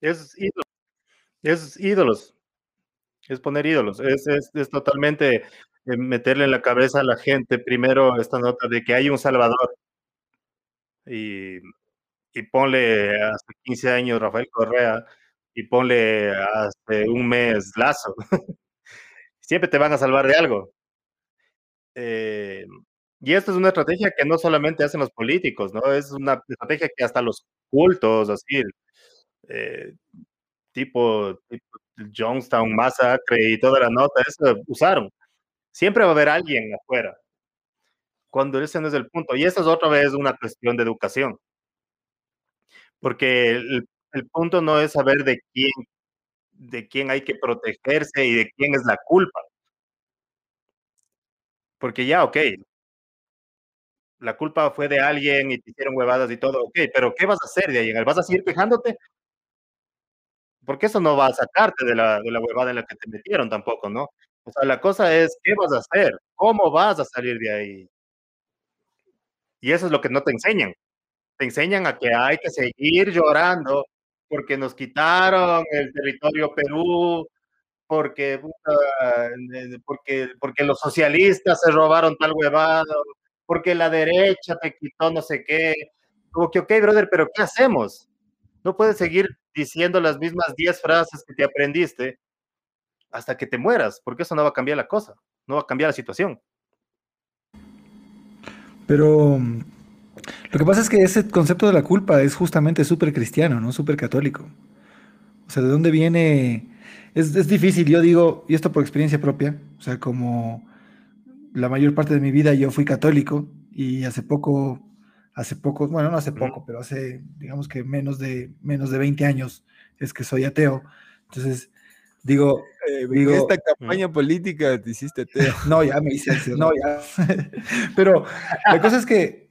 Es ídolos, es ídolos, es poner ídolos, es, es, totalmente eh, meterle en la cabeza a la gente primero esta nota de que hay un Salvador y, y ponle hace 15 años Rafael Correa y ponle hace un mes lazo. Siempre te van a salvar de algo. Eh, y esto es una estrategia que no solamente hacen los políticos, ¿no? Es una estrategia que hasta los cultos, así, eh, tipo, tipo Jonestown Massacre y toda la nota, usaron. Siempre va a haber alguien afuera. Cuando ese no es el punto. Y eso es otra vez una cuestión de educación. Porque el, punto no es saber de quién, de quién hay que protegerse y de quién es la culpa. Porque ya, ok, la culpa fue de alguien y te hicieron huevadas y todo, ok, pero ¿qué vas a hacer de ahí? ¿Vas a seguir quejándote? Porque eso no va a sacarte de la, de la huevada en la que te metieron tampoco, ¿no? O sea, la cosa es, ¿qué vas a hacer? ¿Cómo vas a salir de ahí? Y eso es lo que no te enseñan. Te enseñan a que hay que seguir llorando porque nos quitaron el territorio Perú, porque, porque, porque los socialistas se robaron tal huevada, porque la derecha te quitó no sé qué. Como que, ok, brother, pero ¿qué hacemos? No puedes seguir diciendo las mismas 10 frases que te aprendiste hasta que te mueras, porque eso no va a cambiar la cosa, no va a cambiar la situación. Pero lo que pasa es que ese concepto de la culpa es justamente súper cristiano, ¿no? Súper católico. O sea, ¿de dónde viene? Es, es, difícil, yo digo, y esto por experiencia propia, o sea, como la mayor parte de mi vida yo fui católico y hace poco, hace poco, bueno, no hace poco, pero hace, digamos que menos de, menos de 20 años es que soy ateo. Entonces, Digo, eh, digo, esta campaña política te hiciste ateo. No, ya me hice no, ya. Pero la cosa es que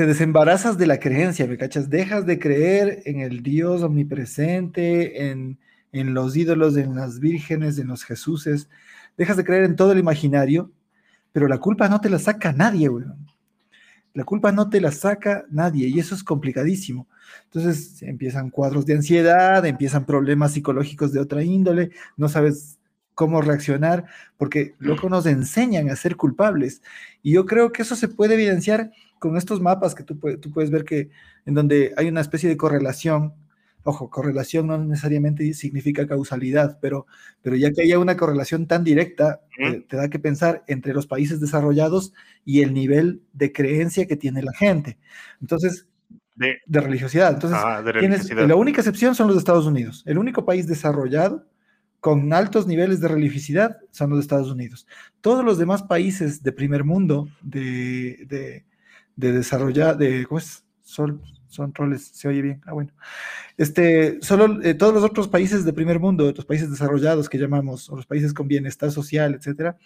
te desembarazas de la creencia, ¿me cachas? Dejas de creer en el Dios omnipresente, en, en los ídolos, en las vírgenes, en los Jesuses. Dejas de creer en todo el imaginario, pero la culpa no te la saca nadie, güey. La culpa no te la saca nadie y eso es complicadísimo. Entonces empiezan cuadros de ansiedad, empiezan problemas psicológicos de otra índole, no sabes cómo reaccionar, porque loco nos enseñan a ser culpables. Y yo creo que eso se puede evidenciar con estos mapas que tú, tú puedes ver que en donde hay una especie de correlación Ojo, correlación no necesariamente significa causalidad, pero, pero ya que haya una correlación tan directa, te, da que pensar entre los países desarrollados y el nivel de creencia que tiene la gente. Entonces, de, religiosidad. Entonces, ah, la única excepción son los Estados Unidos. El único país desarrollado con altos niveles de religiosidad son los Estados Unidos. Todos los demás países de primer mundo, de, de, de desarrollar, de, ¿cómo? Sol, son roles, se oye bien. Ah, bueno. Este, solo eh, todos los otros países de primer mundo, otros países desarrollados que llamamos, o los países con bienestar social, etcétera,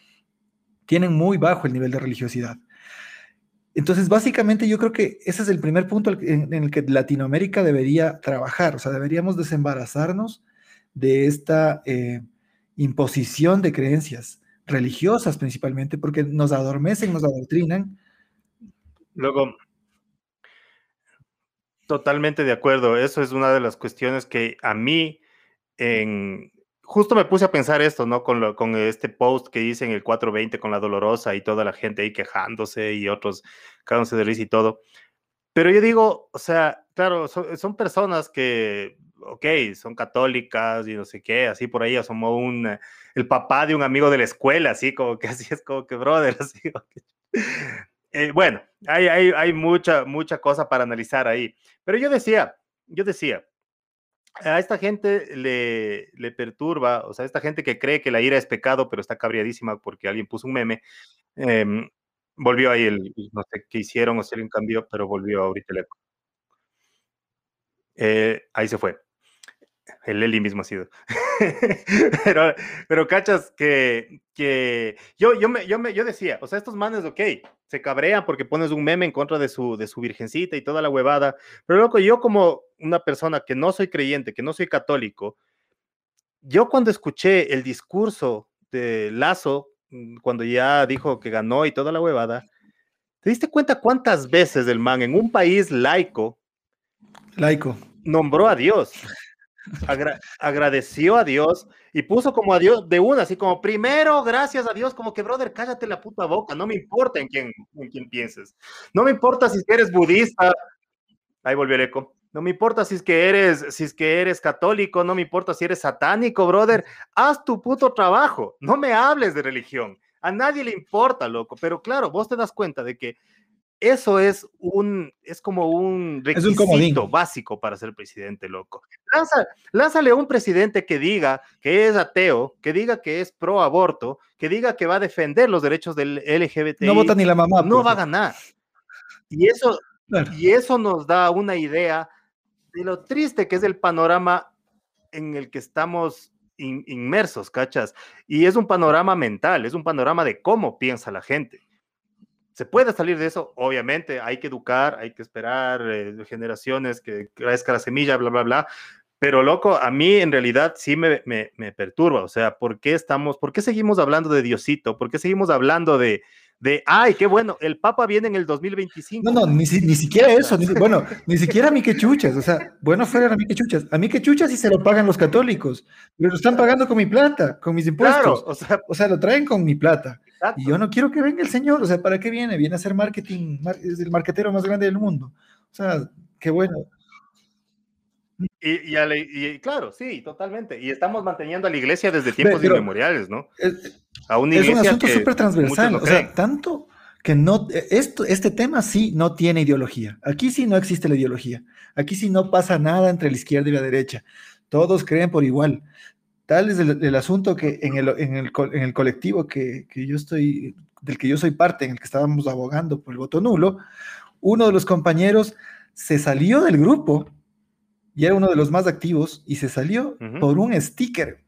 tienen muy bajo el nivel de religiosidad. Entonces, básicamente yo creo que ese es el primer punto en, el que Latinoamérica debería trabajar, o sea, deberíamos desembarazarnos de esta eh, imposición de creencias religiosas principalmente, porque nos adormecen, nos adoctrinan. Luego, Totalmente de acuerdo. Eso es una de las cuestiones que a mí, en, justo me puse a pensar esto, ¿no? Con, con este post que hice en el 420 con la dolorosa y toda la gente ahí quejándose y otros cagándose de risa y todo. Pero yo digo, o sea, claro, son, personas que, ok, son católicas y no sé qué, así por ahí asomó un, el papá de un amigo de la escuela, así como que así es como que, brother, así. Eh, bueno, hay, hay, hay, mucha, mucha cosa para analizar ahí. Pero yo decía, yo decía, a esta gente le, le perturba, o sea, esta gente que cree que la ira es pecado, pero está cabriadísima porque alguien puso un meme, em, volvió ahí el, no sé qué hicieron o si alguien cambió, pero volvió ahorita el eco. Eh, ahí se fue. El Eli mismo ha sido. pero, pero cachas que, que yo, yo, me, yo, me, yo decía, o sea, estos manes, ok, se cabrean porque pones un meme en contra de su, de su virgencita y toda la huevada, pero loco, yo como una persona que no soy creyente, que no soy católico, yo cuando escuché el discurso de Lazo, mm, cuando ya dijo que ganó y toda la huevada, ¿te diste cuenta cuántas veces el man en un país laico, laico, nombró a Dios? Agradeció a Dios y puso como a Dios de una, así como primero, gracias a Dios, como que, brother, cállate la puta boca, no me importa en quién, en quién pienses, no me importa si eres budista, ahí volvió el eco, No me importa si es que eres, si es que eres católico, no me importa si eres satánico, brother. Haz tu puto trabajo. No me hables de religión. A nadie le importa, loco. Pero claro, vos te das cuenta de que eso es un, es como un requisito básico para ser presidente, loco. lánzale a un presidente que diga que es ateo, que diga que es pro aborto, que diga que va a defender los derechos del LGBT. No vota ni la mamá. No pues. va a ganar. Y eso, y eso nos da una idea de lo triste que es el panorama en el que estamos inmersos, ¿cachas? Y es un panorama mental, es un panorama de cómo piensa la gente. ¿Se puede salir de eso? Obviamente, hay que educar, hay que esperar eh, generaciones que crezca la semilla, bla, bla, bla. Pero loco, a mí en realidad sí me, me, me, perturba. O sea, ¿por qué estamos, por qué seguimos hablando de Diosito? ¿Por qué seguimos hablando de, de, ay, qué bueno, el Papa viene en el 2025. No, no, ni, ni siquiera eso, bueno, ni siquiera a mí que chuchas, o sea, bueno fuera a mí que chuchas, a mí que chuchas sí se lo pagan los católicos, pero lo están pagando con mi plata, con mis impuestos, o, sea, o sea, lo traen con mi plata. Y yo no quiero que venga el señor, o sea, ¿para qué viene? Viene a hacer marketing, es el marquetero más grande del mundo. O sea, qué bueno. Y, y, claro, sí, totalmente. Y estamos manteniendo a la iglesia desde tiempos inmemoriales, ¿no? a una es un asunto súper transversal. O sea, tanto que no, e, esto, este tema sí no tiene ideología. Aquí sí no existe la ideología. Aquí sí no pasa nada entre la izquierda y la derecha. Todos creen por igual. Tal es el, asunto que en el, en el, en el colectivo que, que, yo estoy, del que yo soy parte, en el que estábamos abogando por el voto nulo, uno de los compañeros se salió del grupo y era uno de los más activos y se salió por un sticker.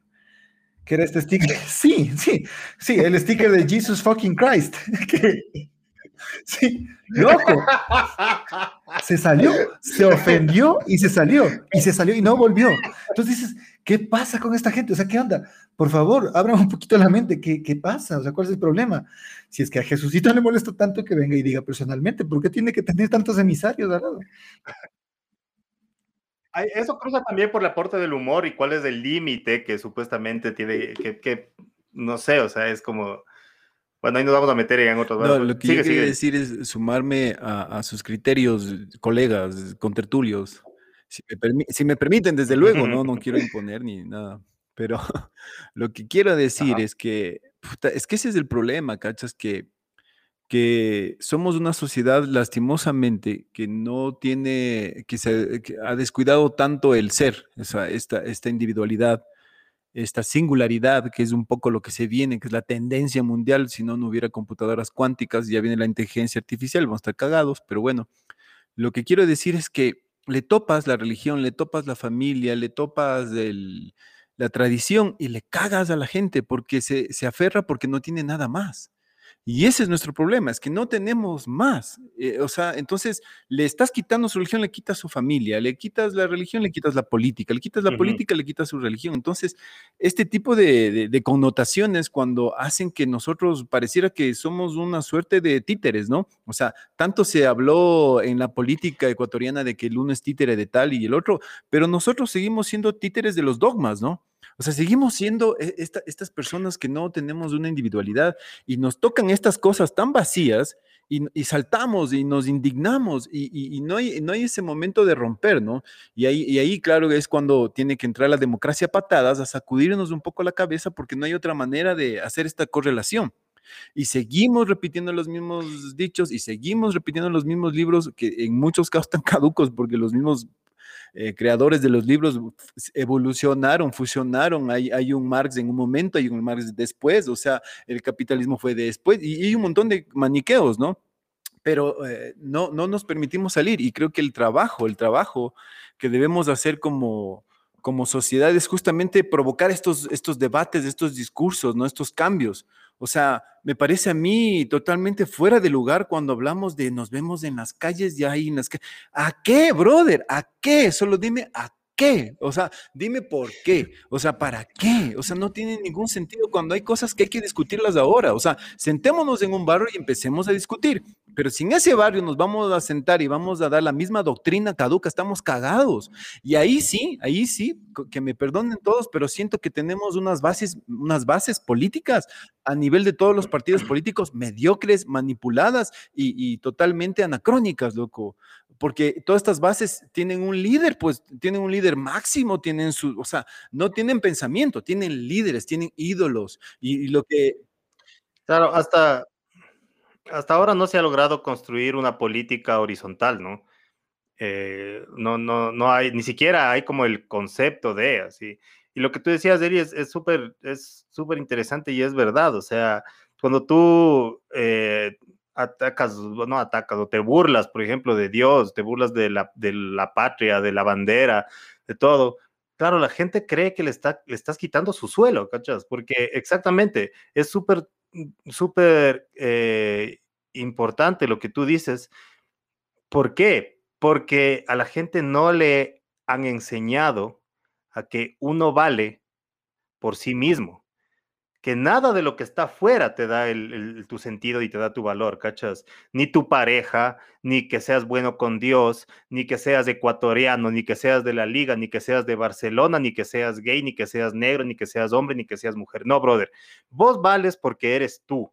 Que era este sticker. Sí, sí, sí, el sticker de Jesus fucking Christ. sí, loco. Se salió, se ofendió y se salió, y se salió y no volvió. Entonces dices, ¿qué pasa con esta gente? O sea, ¿qué onda? Por favor, abran un poquito la mente, ¿qué, qué pasa? O sea, ¿cuál es el problema? Si es que a Jesucito le molesta tanto que venga y diga personalmente, ¿por qué tiene que tener tantos emisarios al lado? Eso cruza también por la aporte del humor y cuál es el límite que supuestamente tiene, que, no sé, o sea, es como, bueno, ahí nos vamos a meter en otros. No, lo que yo quería decir es sumarme a, sus criterios, colegas, contertulios. Si me, si me permiten, desde luego, ¿no? No quiero imponer ni nada. Pero lo que quiero decir es que, es que ese es el problema, ¿cachas? Que que somos una sociedad lastimosamente que no tiene, que se ha descuidado tanto el ser, esta, esta individualidad, esta singularidad, que es un poco lo que se viene, que es la tendencia mundial, si no, no hubiera computadoras cuánticas, ya viene la inteligencia artificial, vamos a estar cagados, pero bueno, lo que quiero decir es que le topas la religión, le topas la familia, le topas la tradición y le cagas a la gente porque se, se aferra porque no tiene nada más. Y ese es nuestro problema, es que no tenemos más. Eh, o sea, entonces le estás quitando su religión, le quitas su familia, le quitas la religión, le quitas la política, le quitas la política, le quitas su religión. Entonces, este tipo de, de, connotaciones cuando hacen que nosotros pareciera que somos una suerte de títeres, ¿no? O sea, tanto se habló en la política ecuatoriana de que el uno es títere de tal y el otro, pero nosotros seguimos siendo títeres de los dogmas, ¿no? O sea, seguimos siendo e, estas personas que no tenemos una individualidad y nos tocan estas cosas tan vacías y, saltamos y nos indignamos y, no, hay, no hay ese momento de romper, ¿no? Y ahí, y ahí, claro, es cuando tiene que entrar la democracia a patadas, a sacudirnos un poco la cabeza porque no hay otra manera de hacer esta correlación. Y seguimos repitiendo los mismos dichos y seguimos repitiendo los mismos libros que en muchos casos están caducos porque los mismos eh, creadores de los libros evolucionaron, fusionaron. Hay, hay un Marx en un momento, hay un Marx después, o sea, el capitalismo fue después y, hay un montón de maniqueos, ¿no? Pero eh, no, no nos permitimos salir y creo que el trabajo, el trabajo que debemos hacer como, como sociedad es justamente provocar estos, estos debates, estos discursos, ¿no? estos cambios. O sea, me parece a mí totalmente fuera de lugar cuando hablamos de nos vemos en las calles y ahí en las calles. ¿A qué, brother? ¿A qué? Solo dime a qué? O sea, dime por qué. O sea, ¿para qué? O sea, no tiene ningún sentido cuando hay cosas que hay que discutirlas ahora. O sea, sentémonos en un barrio y empecemos a discutir. Pero si en ese barrio nos vamos a sentar y vamos a dar la misma doctrina caduca, estamos cagados. Y ahí sí, ahí sí, que me perdonen todos, pero siento que tenemos unas bases, unas bases políticas a nivel de todos los partidos políticos mediocres, manipuladas y, totalmente anacrónicas, loco. Porque todas estas bases tienen un líder, pues tienen un líder máximo, tienen su, o sea, no tienen pensamiento, tienen líderes, tienen ídolos y, lo que... Claro, hasta, hasta ahora no se ha logrado construir una política horizontal, ¿no? Eh, no, no, no hay, ni siquiera hay como el concepto de así. Y lo que tú decías, Eri, es súper es súper interesante y es verdad. O sea, cuando tú eh, atacas, no atacas, o te burlas, por ejemplo, de Dios, te burlas de la, de la patria, de la bandera, de todo. Claro, la gente cree que le, está, le estás quitando su suelo, ¿cachas? Porque exactamente, es súper, súper eh, importante lo que tú dices. ¿Por qué? Porque a la gente no le han enseñado a que uno vale por sí mismo que nada de lo que está afuera te da el, tu sentido y te da tu valor, ¿cachas? Ni tu pareja, ni que seas bueno con Dios, ni que seas ecuatoriano, ni que seas de la liga, ni que seas de Barcelona, ni que seas gay, ni que seas negro, ni que seas hombre, ni que seas mujer. No, brother, vos vales porque eres tú.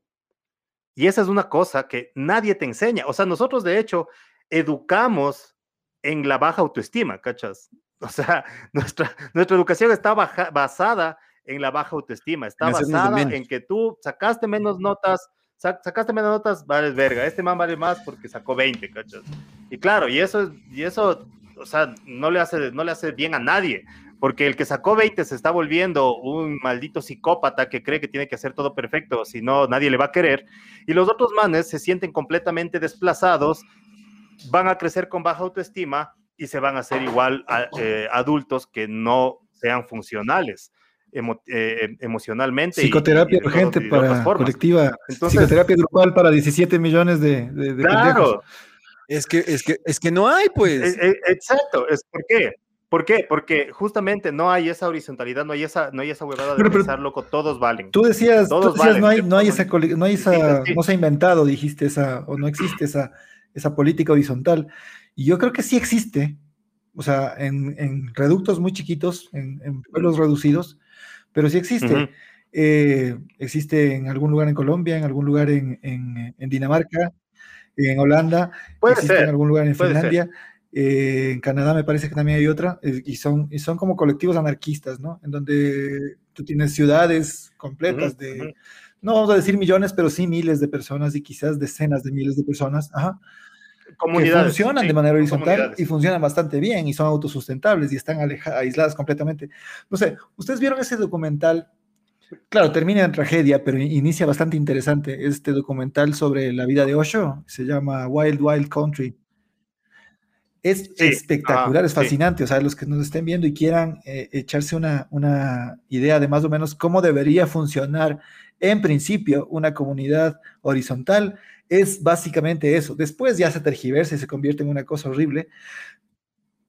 Y esa es una cosa que nadie te enseña. O sea, nosotros de hecho educamos en la baja autoestima, ¿cachas? O sea, nuestra, nuestra educación está basada en la baja autoestima, está basada en que tú sacaste menos notas, sacaste menos notas, vales verga, este man vale más porque sacó 20, ¿cachas? Y claro, y eso, y eso, o sea, no le hace, no le hace bien a nadie, porque el que sacó 20 se está volviendo un maldito psicópata que cree que tiene que hacer todo perfecto, si no, nadie le va a querer, y los otros manes se sienten completamente desplazados, van a crecer con baja autoestima y se van a hacer igual a, eh, adultos que no sean funcionales. Eh, emocionalmente. Psicoterapia urgente para colectiva. psicoterapia grupal para 17 millones de, de, Claro. Es que, es, que, es que no hay, pues. E, e, exacto. Es, ¿Por qué? ¿Por qué? Porque justamente no hay esa horizontalidad, no hay esa, no hay esa huevada de pensar, loco, todos valen. Tú decías, todos decías no, hay, no hay esa, no hay esa, no se ha inventado, dijiste esa, o no existe esa, esa política horizontal. Y yo creo que sí existe, o sea, en, en reductos muy chiquitos, en, en pueblos reducidos, pero sí existe. Eh, existe en algún lugar en Colombia, en algún lugar en, en, Dinamarca, en Holanda, puede existe ser, en algún lugar en Finlandia. Eh, en Canadá me parece que también hay otra, eh, y, son, y son como colectivos anarquistas, ¿no? En donde tú tienes ciudades completas de, no vamos a decir millones, pero sí miles de personas y quizás decenas de miles de personas, ajá, comunidades, que funcionan de manera horizontal y funcionan bastante bien y son autosustentables y están aisladas completamente. No sé, ¿ustedes vieron ese documental? Claro, termina en tragedia, pero inicia bastante interesante este documental sobre la vida de Osho, se llama Wild Wild Country. Es espectacular, es fascinante. O sea, los que nos estén viendo y quieran eh, echarse una, una idea de más o menos cómo debería funcionar en principio una comunidad horizontal, es básicamente eso. Después ya se tergiversa y se convierte en una cosa horrible.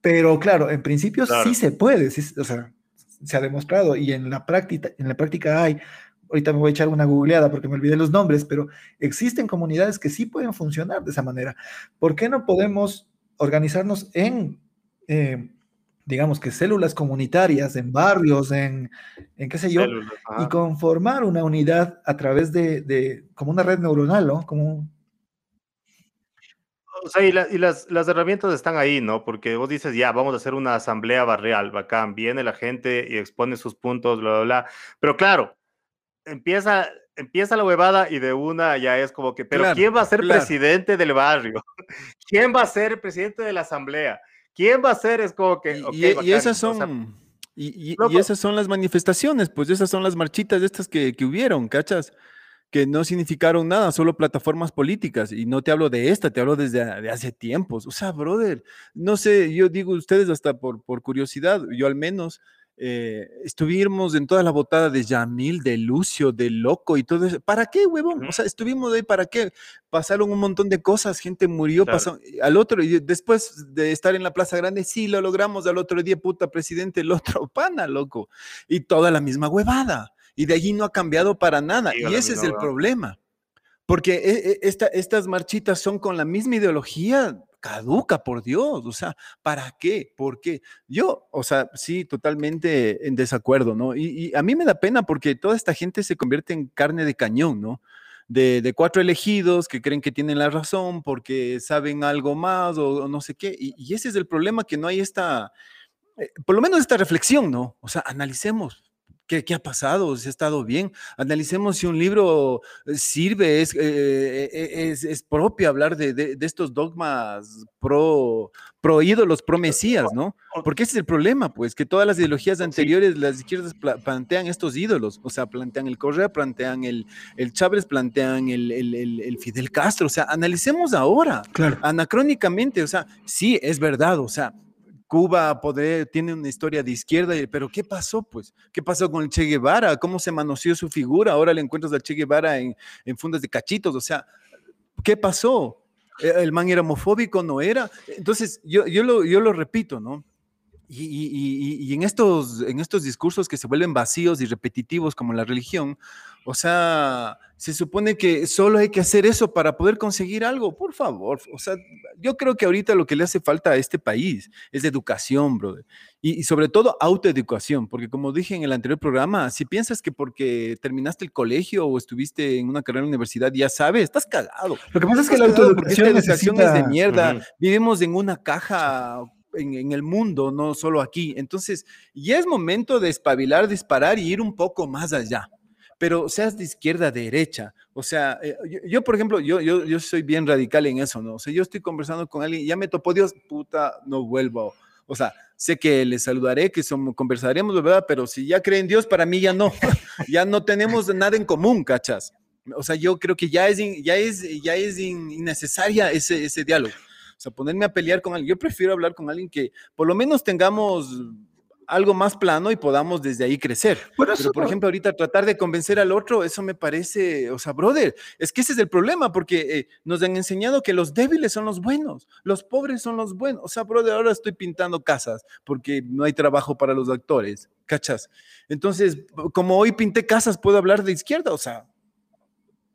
Pero claro, en principio sí se puede, o sea, se ha demostrado y en la práctica, en la práctica hay, ahorita me voy a echar una googleada porque me olvidé los nombres, pero existen comunidades que sí pueden funcionar de esa manera. ¿Por qué no podemos organizarnos en, eh, digamos que células comunitarias, en barrios, en, en qué sé yo, y conformar una unidad a través de, de, como una red neuronal, ¿no? Como o sea, y, las, las, herramientas están ahí, ¿no? Porque vos dices, ya, vamos a hacer una asamblea barrial, bacán, viene la gente y expone sus puntos, bla, bla, bla. Pero claro, empieza, empieza la huevada y de una ya es como que, pero ¿quién va a ser presidente del barrio? ¿Quién va a ser presidente de la asamblea? ¿Quién va a ser? Es como que... y, esas son... y, esas son las manifestaciones, pues esas son las marchitas estas que, que hubieron, ¿cachas? que no significaron nada, solo plataformas políticas. Y no te hablo de esta, te hablo desde de hace tiempos. O sea, brother, no sé, yo digo ustedes hasta por, por curiosidad, yo al menos eh, estuvimos en toda la botada de Yamil, de Lucio, de Loco y todo eso. ¿Para qué, huevón? O sea, estuvimos ahí, ¿para qué? Pasaron un montón de cosas, gente murió, pasó, al otro, y después de estar en la Plaza Grande, sí, lo logramos, al otro día, puta, presidente, el otro, pana, loco. Y toda la misma huevada y de allí no ha cambiado para nada. y ese es el problema. Porque e, e, esta, estas marchitas son con la misma ideología caduca, por Dios. O sea, ¿para qué? ¿Por qué? Yo, o sea, sí, totalmente en desacuerdo, ¿no? Y, a mí me da pena porque toda esta gente se convierte en carne de cañón, ¿no? de, cuatro elegidos que creen que tienen la razón porque saben algo más o, no sé qué. Y, ese es el problema, que no hay esta, eh, por lo menos esta reflexión, ¿no? O sea, analicemos. ¿Qué, ¿Qué, ha pasado? ¿Si ha estado bien? Analicemos si un libro eh, sirve, es, eh, es, es propio hablar de, de, de, estos dogmas pro, pro ídolos, pro mesías, ¿no? Porque ese es el problema, pues, que todas las ideologías anteriores, las izquierdas plantean estos ídolos, o sea, plantean el Correa, plantean el, el Chávez, plantean el, el, el, Fidel Castro, o sea, analicemos ahora, claro. anacrónicamente, o sea, sí, es verdad, o sea, Cuba tiene una historia de izquierda, pero ¿qué pasó, pues? ¿Qué pasó con el Che Guevara? ¿Cómo se manoseó su figura? Ahora le encuentras al Che Guevara en, en fundas de cachitos, o sea, ¿qué pasó? ¿E, ¿El man era homofóbico? ¿No era? Entonces, yo, yo, lo, yo lo repito, ¿no? Y, y, y, en, estos, en estos discursos que se vuelven vacíos y repetitivos como la religión, o sea, se supone que solo hay que hacer eso para poder conseguir algo, por favor. O sea, yo creo que ahorita lo que le hace falta a este país es educación, brother. Y, y sobre todo autoeducación, porque como dije en el anterior programa, si piensas que porque terminaste el colegio o estuviste en una carrera en la universidad ya sabes, estás cagado. Lo que pasa es que la autoeducación necesita... es de mierda. Uh -huh. Vivimos en una caja en, en, el mundo, no solo aquí. Entonces, ya es momento de espabilar, disparar y ir un poco más allá. Pero seas de izquierda, derecha. O sea, eh, yo, yo, por ejemplo, yo, yo, yo soy bien radical en eso, ¿no? O sea, yo estoy conversando con alguien, ya me topó Dios, puta, no vuelvo. O sea, sé que le saludaré, que somos, conversaremos, ¿verdad? Pero si ya creen en Dios, para mí ya no. ya no tenemos nada en común, ¿cachas? O sea, yo creo que ya es, ya es, ya es innecesaria ese, ese diálogo. O sea, ponerme a pelear con alguien. Yo prefiero hablar con alguien que por lo menos tengamos algo más plano y podamos desde ahí crecer. Por eso, Pero, por ejemplo, ahorita tratar de convencer al otro, eso me parece, o sea, brother, es que ese es el problema, porque eh, nos han enseñado que los débiles son los buenos, los pobres son los buenos. O sea, brother, ahora estoy pintando casas porque no hay trabajo para los actores, ¿cachas? Entonces, como hoy pinté casas, puedo hablar de izquierda, o sea,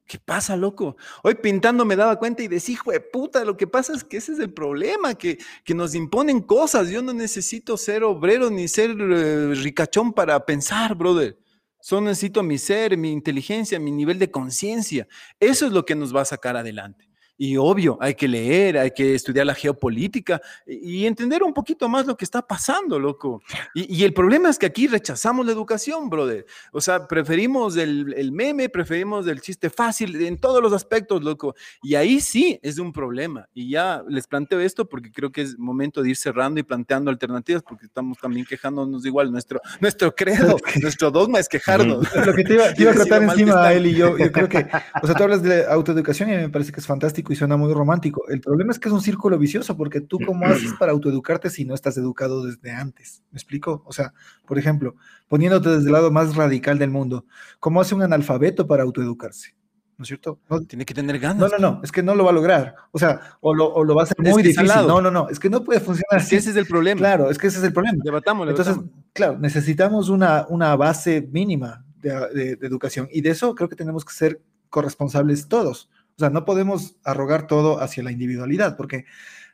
¿Qué pasa, loco? Hoy pintando me daba cuenta y decía, hijo de puta, lo que pasa es que ese es el problema, que, que nos imponen cosas. Yo no necesito ser obrero ni ser eh, ricachón para pensar, brother. Solo necesito mi ser, mi inteligencia, mi nivel de conciencia. Eso es lo que nos va a sacar adelante. Y obvio, hay que leer, hay que estudiar la geopolítica y entender un poquito más lo que está pasando, loco. Y, y el problema es que aquí rechazamos la educación, brother. O sea, preferimos el, el, meme, preferimos el chiste fácil en todos los aspectos, loco. Y ahí sí es un problema. Y ya les planteo esto porque creo que es momento de ir cerrando y planteando alternativas porque estamos también quejándonos igual. Nuestro, nuestro credo, nuestro dogma es quejarnos. Lo que te iba, te iba a tratar encima a él y yo, yo creo que, o sea, tú hablas de autoeducación y me parece que es fantástico y suena muy romántico. El problema es que es un círculo vicioso, porque tú cómo haces para autoeducarte si no estás educado desde antes. ¿Me explico? O sea, por ejemplo, poniéndote desde el lado más radical del mundo, ¿cómo hace un analfabeto para autoeducarse? ¿No es cierto? No, Tiene que tener ganas. No, no, no, es que no lo va a lograr. O sea, o lo, o lo va a hacer muy difícil. No, no, no, es que no puede funcionar así. ese es el problema. Claro, es que ese es el problema. Debatamos, Entonces, claro, necesitamos una, una base mínima de, de, de educación y de eso creo que tenemos que ser corresponsables todos. O sea, no podemos arrogar todo hacia la individualidad, porque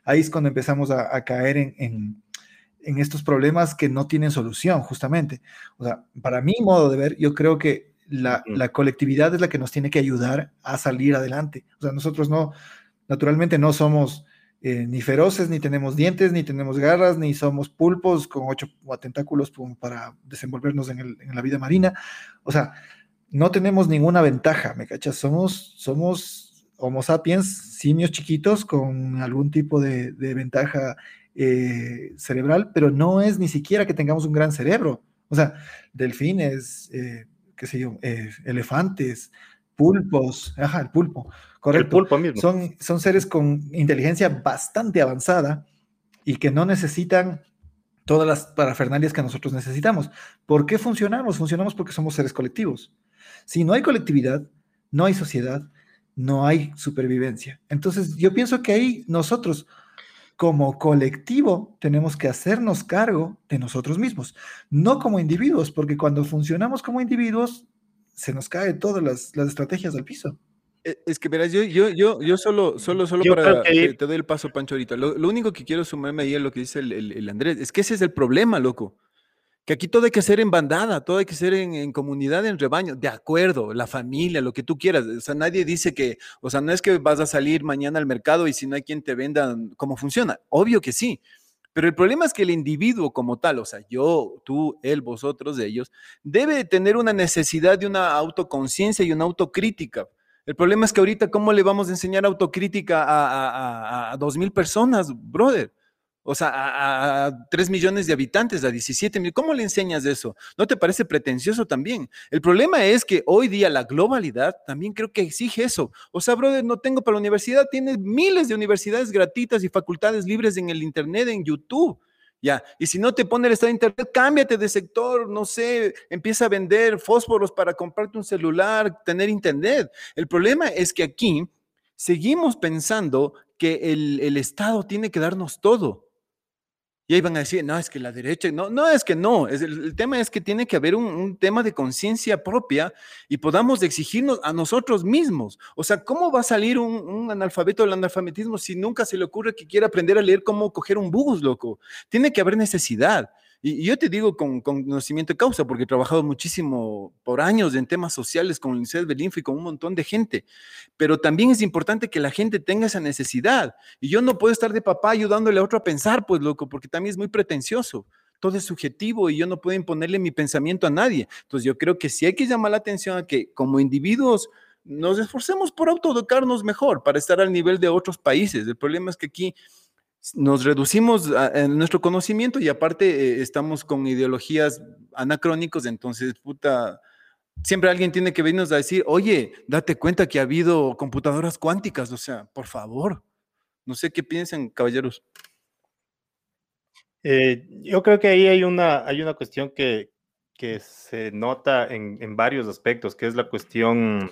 ahí es cuando empezamos a, a caer en, en, en, estos problemas que no tienen solución, justamente. O sea, para mi modo de ver, yo creo que la, la colectividad es la que nos tiene que ayudar a salir adelante. O sea, nosotros no, naturalmente no somos eh, ni feroces, ni tenemos dientes, ni tenemos garras, ni somos pulpos con ocho tentáculos para desenvolvernos en, el, en la vida marina. O sea, no tenemos ninguna ventaja, ¿me cachas? Somos, somos Homo sapiens, simios chiquitos con algún tipo de, de ventaja eh, cerebral, pero no es ni siquiera que tengamos un gran cerebro. O sea, delfines, eh, qué sé yo, eh, elefantes, pulpos, ajá, el pulpo, correcto. El pulpo mismo. Son, son seres con inteligencia bastante avanzada y que no necesitan todas las parafernalias que nosotros necesitamos. ¿Por qué funcionamos? Funcionamos porque somos seres colectivos. Si no hay colectividad, no hay sociedad, no hay supervivencia. Entonces, yo pienso que ahí nosotros, como colectivo, tenemos que hacernos cargo de nosotros mismos, no como individuos, porque cuando funcionamos como individuos, se nos caen todas las, las estrategias al piso. E, es que verás, yo, yo, yo, yo solo, solo, solo yo para que... te, doy el paso, Pancho, ahorita. Lo, lo, único que quiero sumarme ahí a lo que dice el, el, el Andrés, es que ese es el problema, loco que aquí todo hay que ser en bandada, todo hay que ser en, comunidad, en rebaño, de acuerdo, la familia, lo que tú quieras. O sea, nadie dice que, o sea, no es que vas a salir mañana al mercado y si no hay quien te venda, ¿cómo funciona? Obvio que sí. Pero el problema es que el individuo como tal, o sea, yo, tú, él, vosotros, ellos, debe tener una necesidad de una autoconciencia y una autocrítica. El problema es que ahorita, ¿cómo le vamos a enseñar autocrítica a, a dos mil personas, brother? O sea, a, 3 millones de habitantes, a 17 mil. ¿Cómo le enseñas eso? ¿No te parece pretencioso también? El problema es que hoy día la globalidad también creo que exige eso. O sea, brother, no tengo para la universidad, tienes miles de universidades gratuitas y facultades libres en el Internet, en YouTube. Ya, y si no te pone el estado de internet, cámbiate de sector, no sé, empieza a vender fósforos para comprarte un celular, tener internet. El problema es que aquí seguimos pensando que el Estado tiene que darnos todo. Y ahí van a decir, no, es que la derecha, no, no es que no, el, tema es que tiene que haber un, tema de conciencia propia y podamos exigirnos a nosotros mismos. O sea, ¿cómo va a salir un, analfabeto del analfabetismo si nunca se le ocurre que quiera aprender a leer cómo coger un bus, loco? Tiene que haber necesidad. Y, yo te digo con, conocimiento de causa, porque he trabajado muchísimo por años en temas sociales con el Liceo Info y con un montón de gente, pero también es importante que la gente tenga esa necesidad. Y yo no puedo estar de papá ayudándole a otro a pensar, pues loco, porque también es muy pretencioso. Todo es subjetivo y yo no puedo imponerle mi pensamiento a nadie. Entonces yo creo que sí hay que llamar la atención a que como individuos nos esforcemos por autoeducarnos mejor para estar al nivel de otros países. El problema es que aquí nos reducimos en nuestro conocimiento y aparte eh, estamos con ideologías anacrónicos, entonces, puta, siempre alguien tiene que venirnos a decir, oye, date cuenta que ha habido computadoras cuánticas, o sea, por favor. No sé qué piensan, caballeros. Eh, yo creo que ahí hay una, hay una cuestión que, se nota en, varios aspectos, que es la cuestión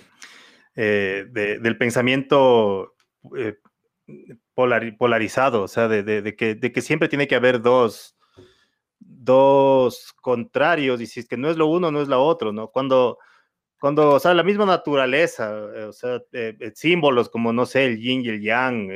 eh, del pensamiento polarizado, o sea, de, que, siempre tiene que haber dos, dos contrarios, y si es que no es lo uno, no es lo otro, ¿no? Cuando, cuando o sea, la misma naturaleza, eh, o sea, eh, eh, símbolos como, no sé, el yin y el yang,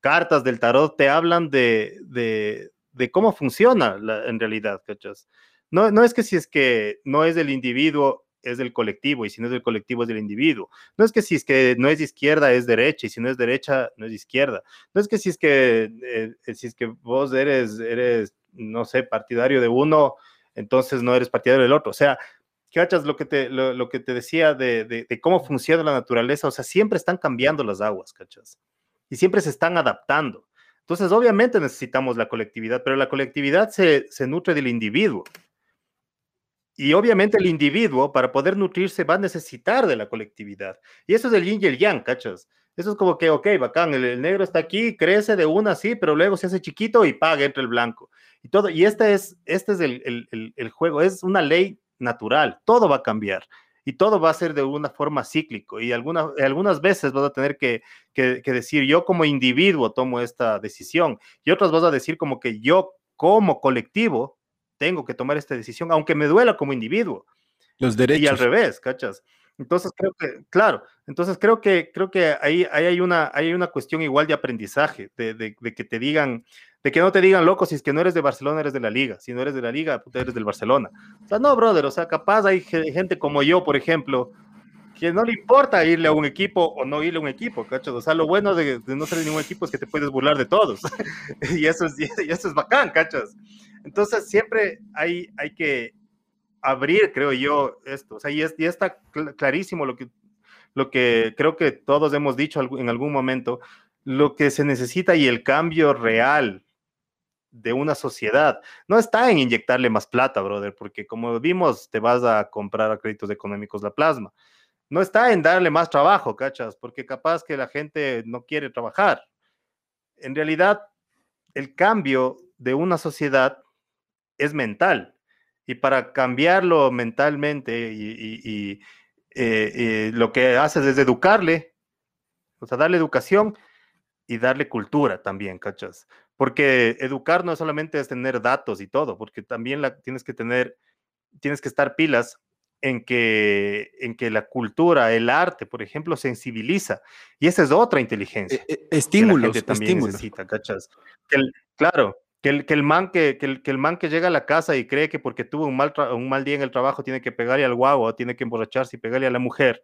cartas del tarot te hablan de, cómo funciona en realidad, ¿cachas? No, no es que si es que no es del individuo, es del colectivo y si no es del colectivo es del individuo. No es que si es que no es izquierda es derecha y si no es derecha no es izquierda. No es que si es que eh, si es que vos eres eres no sé partidario de uno entonces no eres partidario del otro. O sea, ¿cachas lo que te lo, que te decía de, de, cómo funciona la naturaleza? O sea, siempre están cambiando las aguas, ¿cachas? Y siempre se están adaptando. Entonces, obviamente necesitamos la colectividad, pero la colectividad se, se nutre del individuo. Y obviamente el individuo, para poder nutrirse, va a necesitar de la colectividad. Y eso es el yin y el yang, ¿cachas? Eso es como que, ok, bacán, el, negro está aquí, crece de una, sí, pero luego se hace chiquito y paga entre el blanco. Y todo, y este es, este es el, el, juego, es una ley natural, todo va a cambiar y todo va a ser de una forma cíclico y alguna, algunas veces vas a tener que, que, que, decir yo como individuo tomo esta decisión y otras vas a decir como que yo como colectivo tengo que tomar esta decisión, aunque me duela como individuo. Los derechos. Y al revés, ¿cachas? Entonces creo que, claro, entonces creo que, creo que ahí, ahí hay, una, hay una cuestión igual de aprendizaje, de, de, que te digan, de que no te digan, loco, si es que no eres de Barcelona, eres de la liga, si no eres de la liga, eres del Barcelona. O sea, no, brother, o sea, capaz hay gente como yo, por ejemplo, que no le importa irle a un equipo o no irle a un equipo, ¿cachas? O sea, lo bueno de, no ser de ningún equipo es que te puedes burlar de todos. y, eso es, y eso es bacán, ¿cachas? Entonces, siempre hay, hay que abrir, creo yo, esto. O sea, y, está clarísimo lo que, lo que creo que todos hemos dicho en algún momento, lo que se necesita y el cambio real de una sociedad no está en inyectarle más plata, brother, porque como vimos, te vas a comprar a créditos económicos la plasma. No está en darle más trabajo, ¿cachas? Porque capaz que la gente no quiere trabajar. En realidad, el cambio de una sociedad es mental. Y para cambiarlo mentalmente y, eh, lo que haces es educarle, o sea, darle educación y darle cultura también, ¿cachas? Porque educar no solamente es tener datos y todo, porque también la, tienes que tener, tienes que estar pilas en que, en que la cultura, el arte, por ejemplo, sensibiliza. Y esa es otra inteligencia. E, e, estímulos, también necesita, ¿cachas? claro, Que el, que el man que, que, el, que el man que llega a la casa y cree que porque tuvo un mal, un mal día en el trabajo tiene que pegarle al guau, tiene que emborracharse y pegarle a la mujer.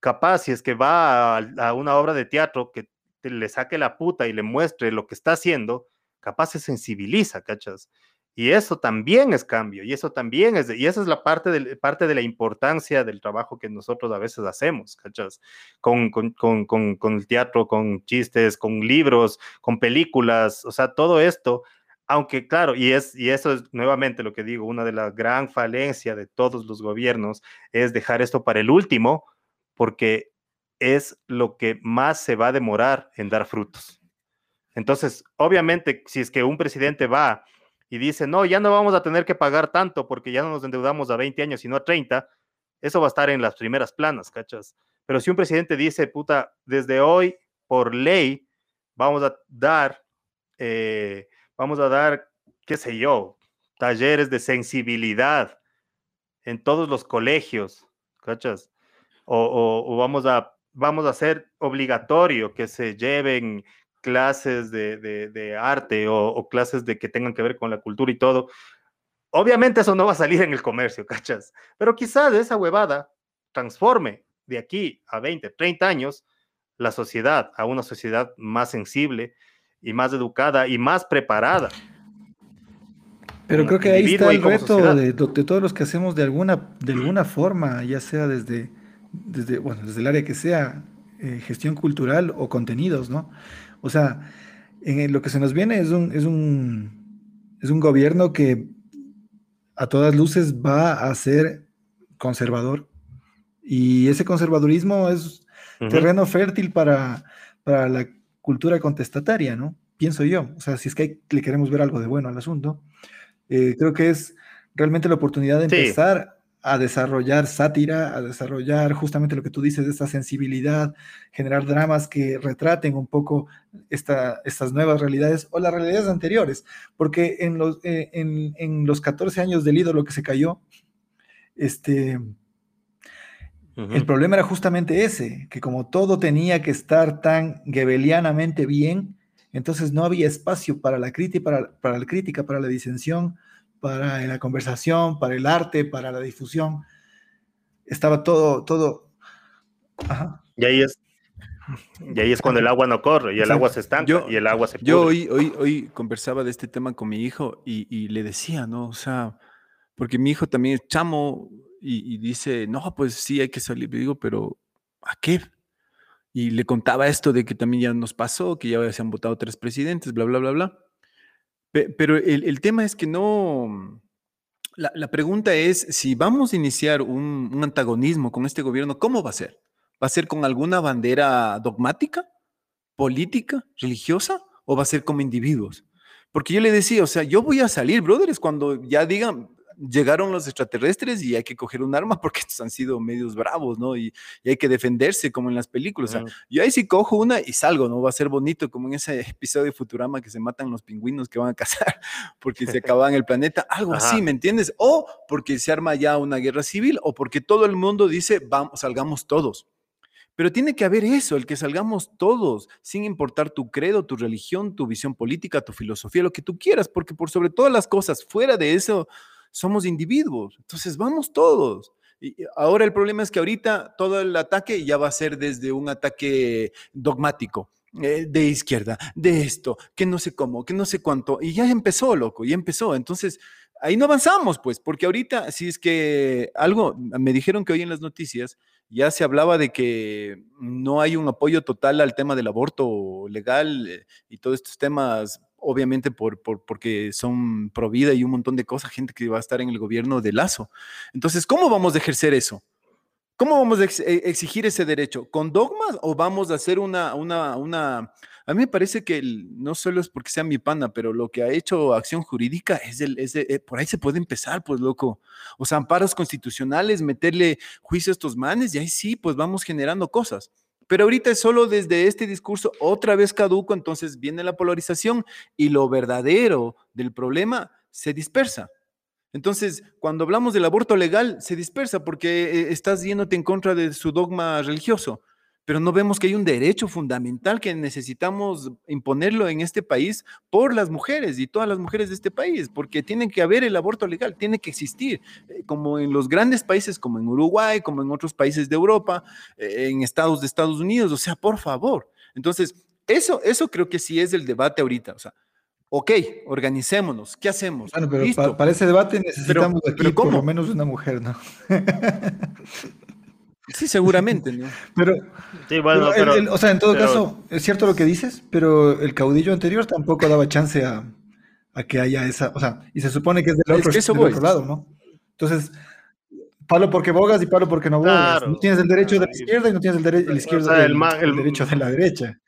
Capaz, si es que va a, a una obra de teatro que le saque la puta y le muestre lo que está haciendo, capaz se sensibiliza, ¿cachas? Y eso también es cambio, y eso también es, y esa es la parte de, parte de la importancia del trabajo que nosotros a veces hacemos, ¿cachas? Con, con, con, con, el teatro, con chistes, con libros, con películas, o sea, todo esto, aunque claro, y, es, y eso es nuevamente lo que digo, una de las gran falencias de todos los gobiernos es dejar esto para el último, porque es lo que más se va a demorar en dar frutos. Entonces, obviamente, si es que un presidente va y dice, no, ya no vamos a tener que pagar tanto porque ya no nos endeudamos a 20 años, sino a 30, eso va a estar en las primeras planas, ¿cachas? Pero si un presidente dice, puta, desde hoy, por ley, vamos a dar, eh, vamos a dar, qué sé yo, talleres de sensibilidad en todos los colegios, ¿cachas? O, vamos, a, vamos a hacer obligatorio que se lleven clases de, arte o, clases de que tengan que ver con la cultura y todo. Obviamente eso no va a salir en el comercio, ¿cachas? Pero quizás esa huevada transforme de aquí a 20, 30 años la sociedad a una sociedad más sensible y más educada y más preparada. Pero creo que ahí está el reto de, todos los que hacemos de alguna, de alguna forma, ya sea desde, desde, bueno, desde el área que sea, eh, gestión cultural o contenidos, ¿no? O sea, en lo que se nos viene es un, es un, es un gobierno que a todas luces va a ser conservador. Y ese conservadurismo es terreno fértil para, para la cultura contestataria, ¿no? Pienso yo. O sea, si es que le queremos ver algo de bueno al asunto, eh, creo que es realmente la oportunidad de empezar a desarrollar sátira, a desarrollar justamente lo que tú dices, de esta sensibilidad, generar dramas que retraten un poco esta, estas nuevas realidades o las realidades anteriores, porque en los, eh, en, los 14 años del ídolo que se cayó, este, el problema era justamente ese, que como todo tenía que estar tan gebelianamente bien, entonces no había espacio para la crítica, para, para la crítica, para la disensión, para la conversación, para el arte, para la difusión. Estaba todo, todo. Y ahí es. Y ahí es cuando el agua no corre y el agua se estanca y el agua se Yo hoy, hoy, hoy conversaba de este tema con mi hijo y, le decía, ¿no? O sea, porque mi hijo también es chamo y, dice, no, pues sí, hay que salir. Le digo, pero ¿a qué? Y le contaba esto de que también ya nos pasó, que ya se han votado tres presidentes, bla, bla, bla, bla. Pero el, tema es que no, la, pregunta es, si vamos a iniciar un, antagonismo con este gobierno, ¿cómo va a ser? ¿Va a ser con alguna bandera dogmática, política, religiosa, o va a ser como individuos? Porque yo le decía, o sea, yo voy a salir, brothers, cuando ya digan, llegaron los extraterrestres y hay que coger un arma porque estos han sido medios bravos, ¿no? Y, hay que defenderse como en las películas. O sea, yo ahí sí cojo una y salgo, ¿no? Va a ser bonito como en ese episodio de Futurama que se matan los pingüinos que van a cazar porque se acaban el planeta, algo así, ¿me entiendes? O porque se arma ya una guerra civil o porque todo el mundo dice, vamos, salgamos todos. Pero tiene que haber eso, el que salgamos todos, sin importar tu credo, tu religión, tu visión política, tu filosofía, lo que tú quieras, porque por sobre todas las cosas, fuera de eso, somos individuos. Entonces, vamos todos. Y ahora el problema es que ahorita todo el ataque ya va a ser desde un ataque dogmático. Eh, de izquierda, de esto, que no sé cómo, que no sé cuánto, y ya empezó, loco, ya empezó. Entonces, ahí no avanzamos, pues, porque ahorita, si es que algo, me dijeron que hoy en las noticias ya se hablaba de que no hay un apoyo total al tema del aborto legal eh, y todos estos temas obviamente por, porque son pro vida y un montón de cosas, gente que va a estar en el gobierno de Lazo. Entonces, ¿cómo vamos a ejercer eso? ¿Cómo vamos a e, exigir ese derecho? ¿Con dogmas o vamos a hacer una, una, una... A mí me parece que no solo es porque sea mi pana, pero lo que ha hecho acción jurídica es, el, es eh, por ahí se puede empezar, pues loco. O sea, amparos constitucionales, meterle juicio a estos manes y ahí sí, pues vamos generando cosas. Pero ahorita es solo desde este discurso otra vez caduco, entonces viene la polarización y lo verdadero del problema se dispersa. Entonces, cuando hablamos del aborto legal, se dispersa porque eh, estás yéndote en contra de su dogma religioso. Pero no vemos que hay un derecho fundamental que necesitamos imponerlo en este país por las mujeres y todas las mujeres de este país, porque tiene que haber el aborto legal, tiene que existir, eh, como en los grandes países, como en Uruguay, como en otros países de Europa, eh, en estados de Estados Unidos, o sea, por favor. Entonces, eso, eso creo que sí es el debate ahorita, o sea, ok, organicémonos, ¿qué hacemos? Bueno, pero para ese debate necesitamos aquí por lo menos una mujer, ¿no? Sí, seguramente, ¿no? Pero, o sea, en todo caso, es cierto lo que dices, pero el caudillo anterior tampoco daba chance a, que haya esa, o sea, y se supone que es del, otro, otro lado, ¿no? Entonces, palo porque bogas y palo porque no bogas. No tienes el derecho de la izquierda y no tienes el, derecho el, izquierdo el, derecho de la derecha.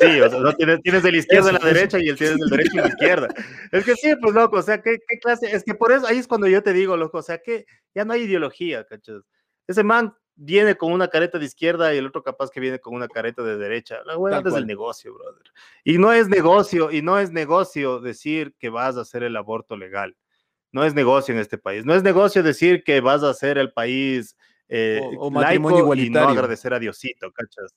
Sí, o sea, no tienes, tienes de la izquierda a la derecha y él tienes del derecho a la izquierda. Es que sí, pues loco, o sea, ¿qué, ¿qué, clase? Es que por eso ahí es cuando yo te digo, loco, o sea, que ya no hay ideología, ¿cachas? Ese man viene con una careta de izquierda y el otro capaz que viene con una careta de derecha. La hueá es el negocio, brother. Y no es negocio, y no es negocio decir que vas a hacer el aborto legal. No es negocio en este país. No es negocio decir que vas a hacer el país eh, o, matrimonio igualitario. Y no agradecer a Diosito, ¿cachas?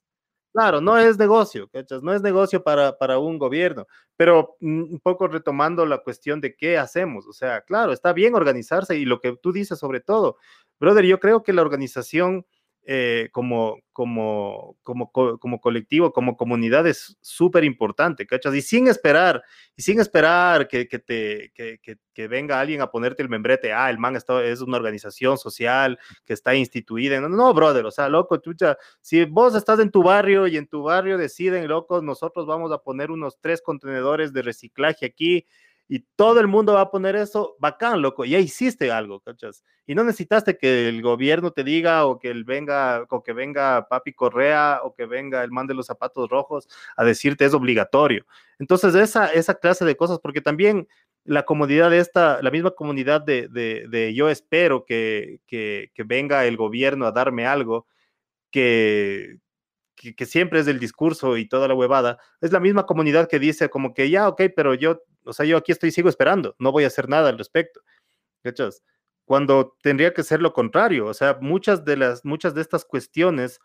Claro, no es negocio, ¿cachas? No es negocio para, para un gobierno, pero mm, un poco retomando la cuestión de qué hacemos, o sea, claro, está bien organizarse y lo que tú dices sobre todo, brother, yo creo que la organización eh, como, como, como, como colectivo, como comunidad es súper importante, ¿cachas? Y sin esperar, y sin esperar que, que te, que, que, venga alguien a ponerte el membrete, ah, el man está, es una organización social que está instituida. No, no, brother, o sea, loco, chucha, si vos estás en tu barrio y en tu barrio deciden, loco, nosotros vamos a poner unos tres contenedores de reciclaje aquí y todo el mundo va a poner eso, bacán, loco, ya hiciste algo, ¿cachas? Y no necesitaste que el gobierno te diga o que él venga, o que venga Papi Correa o que venga el man de los zapatos rojos a decirte es obligatorio. Entonces, esa, esa clase de cosas, porque también la comodidad de esta, la misma comunidad de, de, yo espero que, que, que venga el gobierno a darme algo, que, que, siempre es del discurso y toda la huevada, es la misma comunidad que dice como que ya, ok, pero yo, o sea, yo aquí estoy, sigo esperando, no voy a hacer nada al respecto. ¿Cachas? Cuando tendría que ser lo contrario, o sea, muchas de las, muchas de estas cuestiones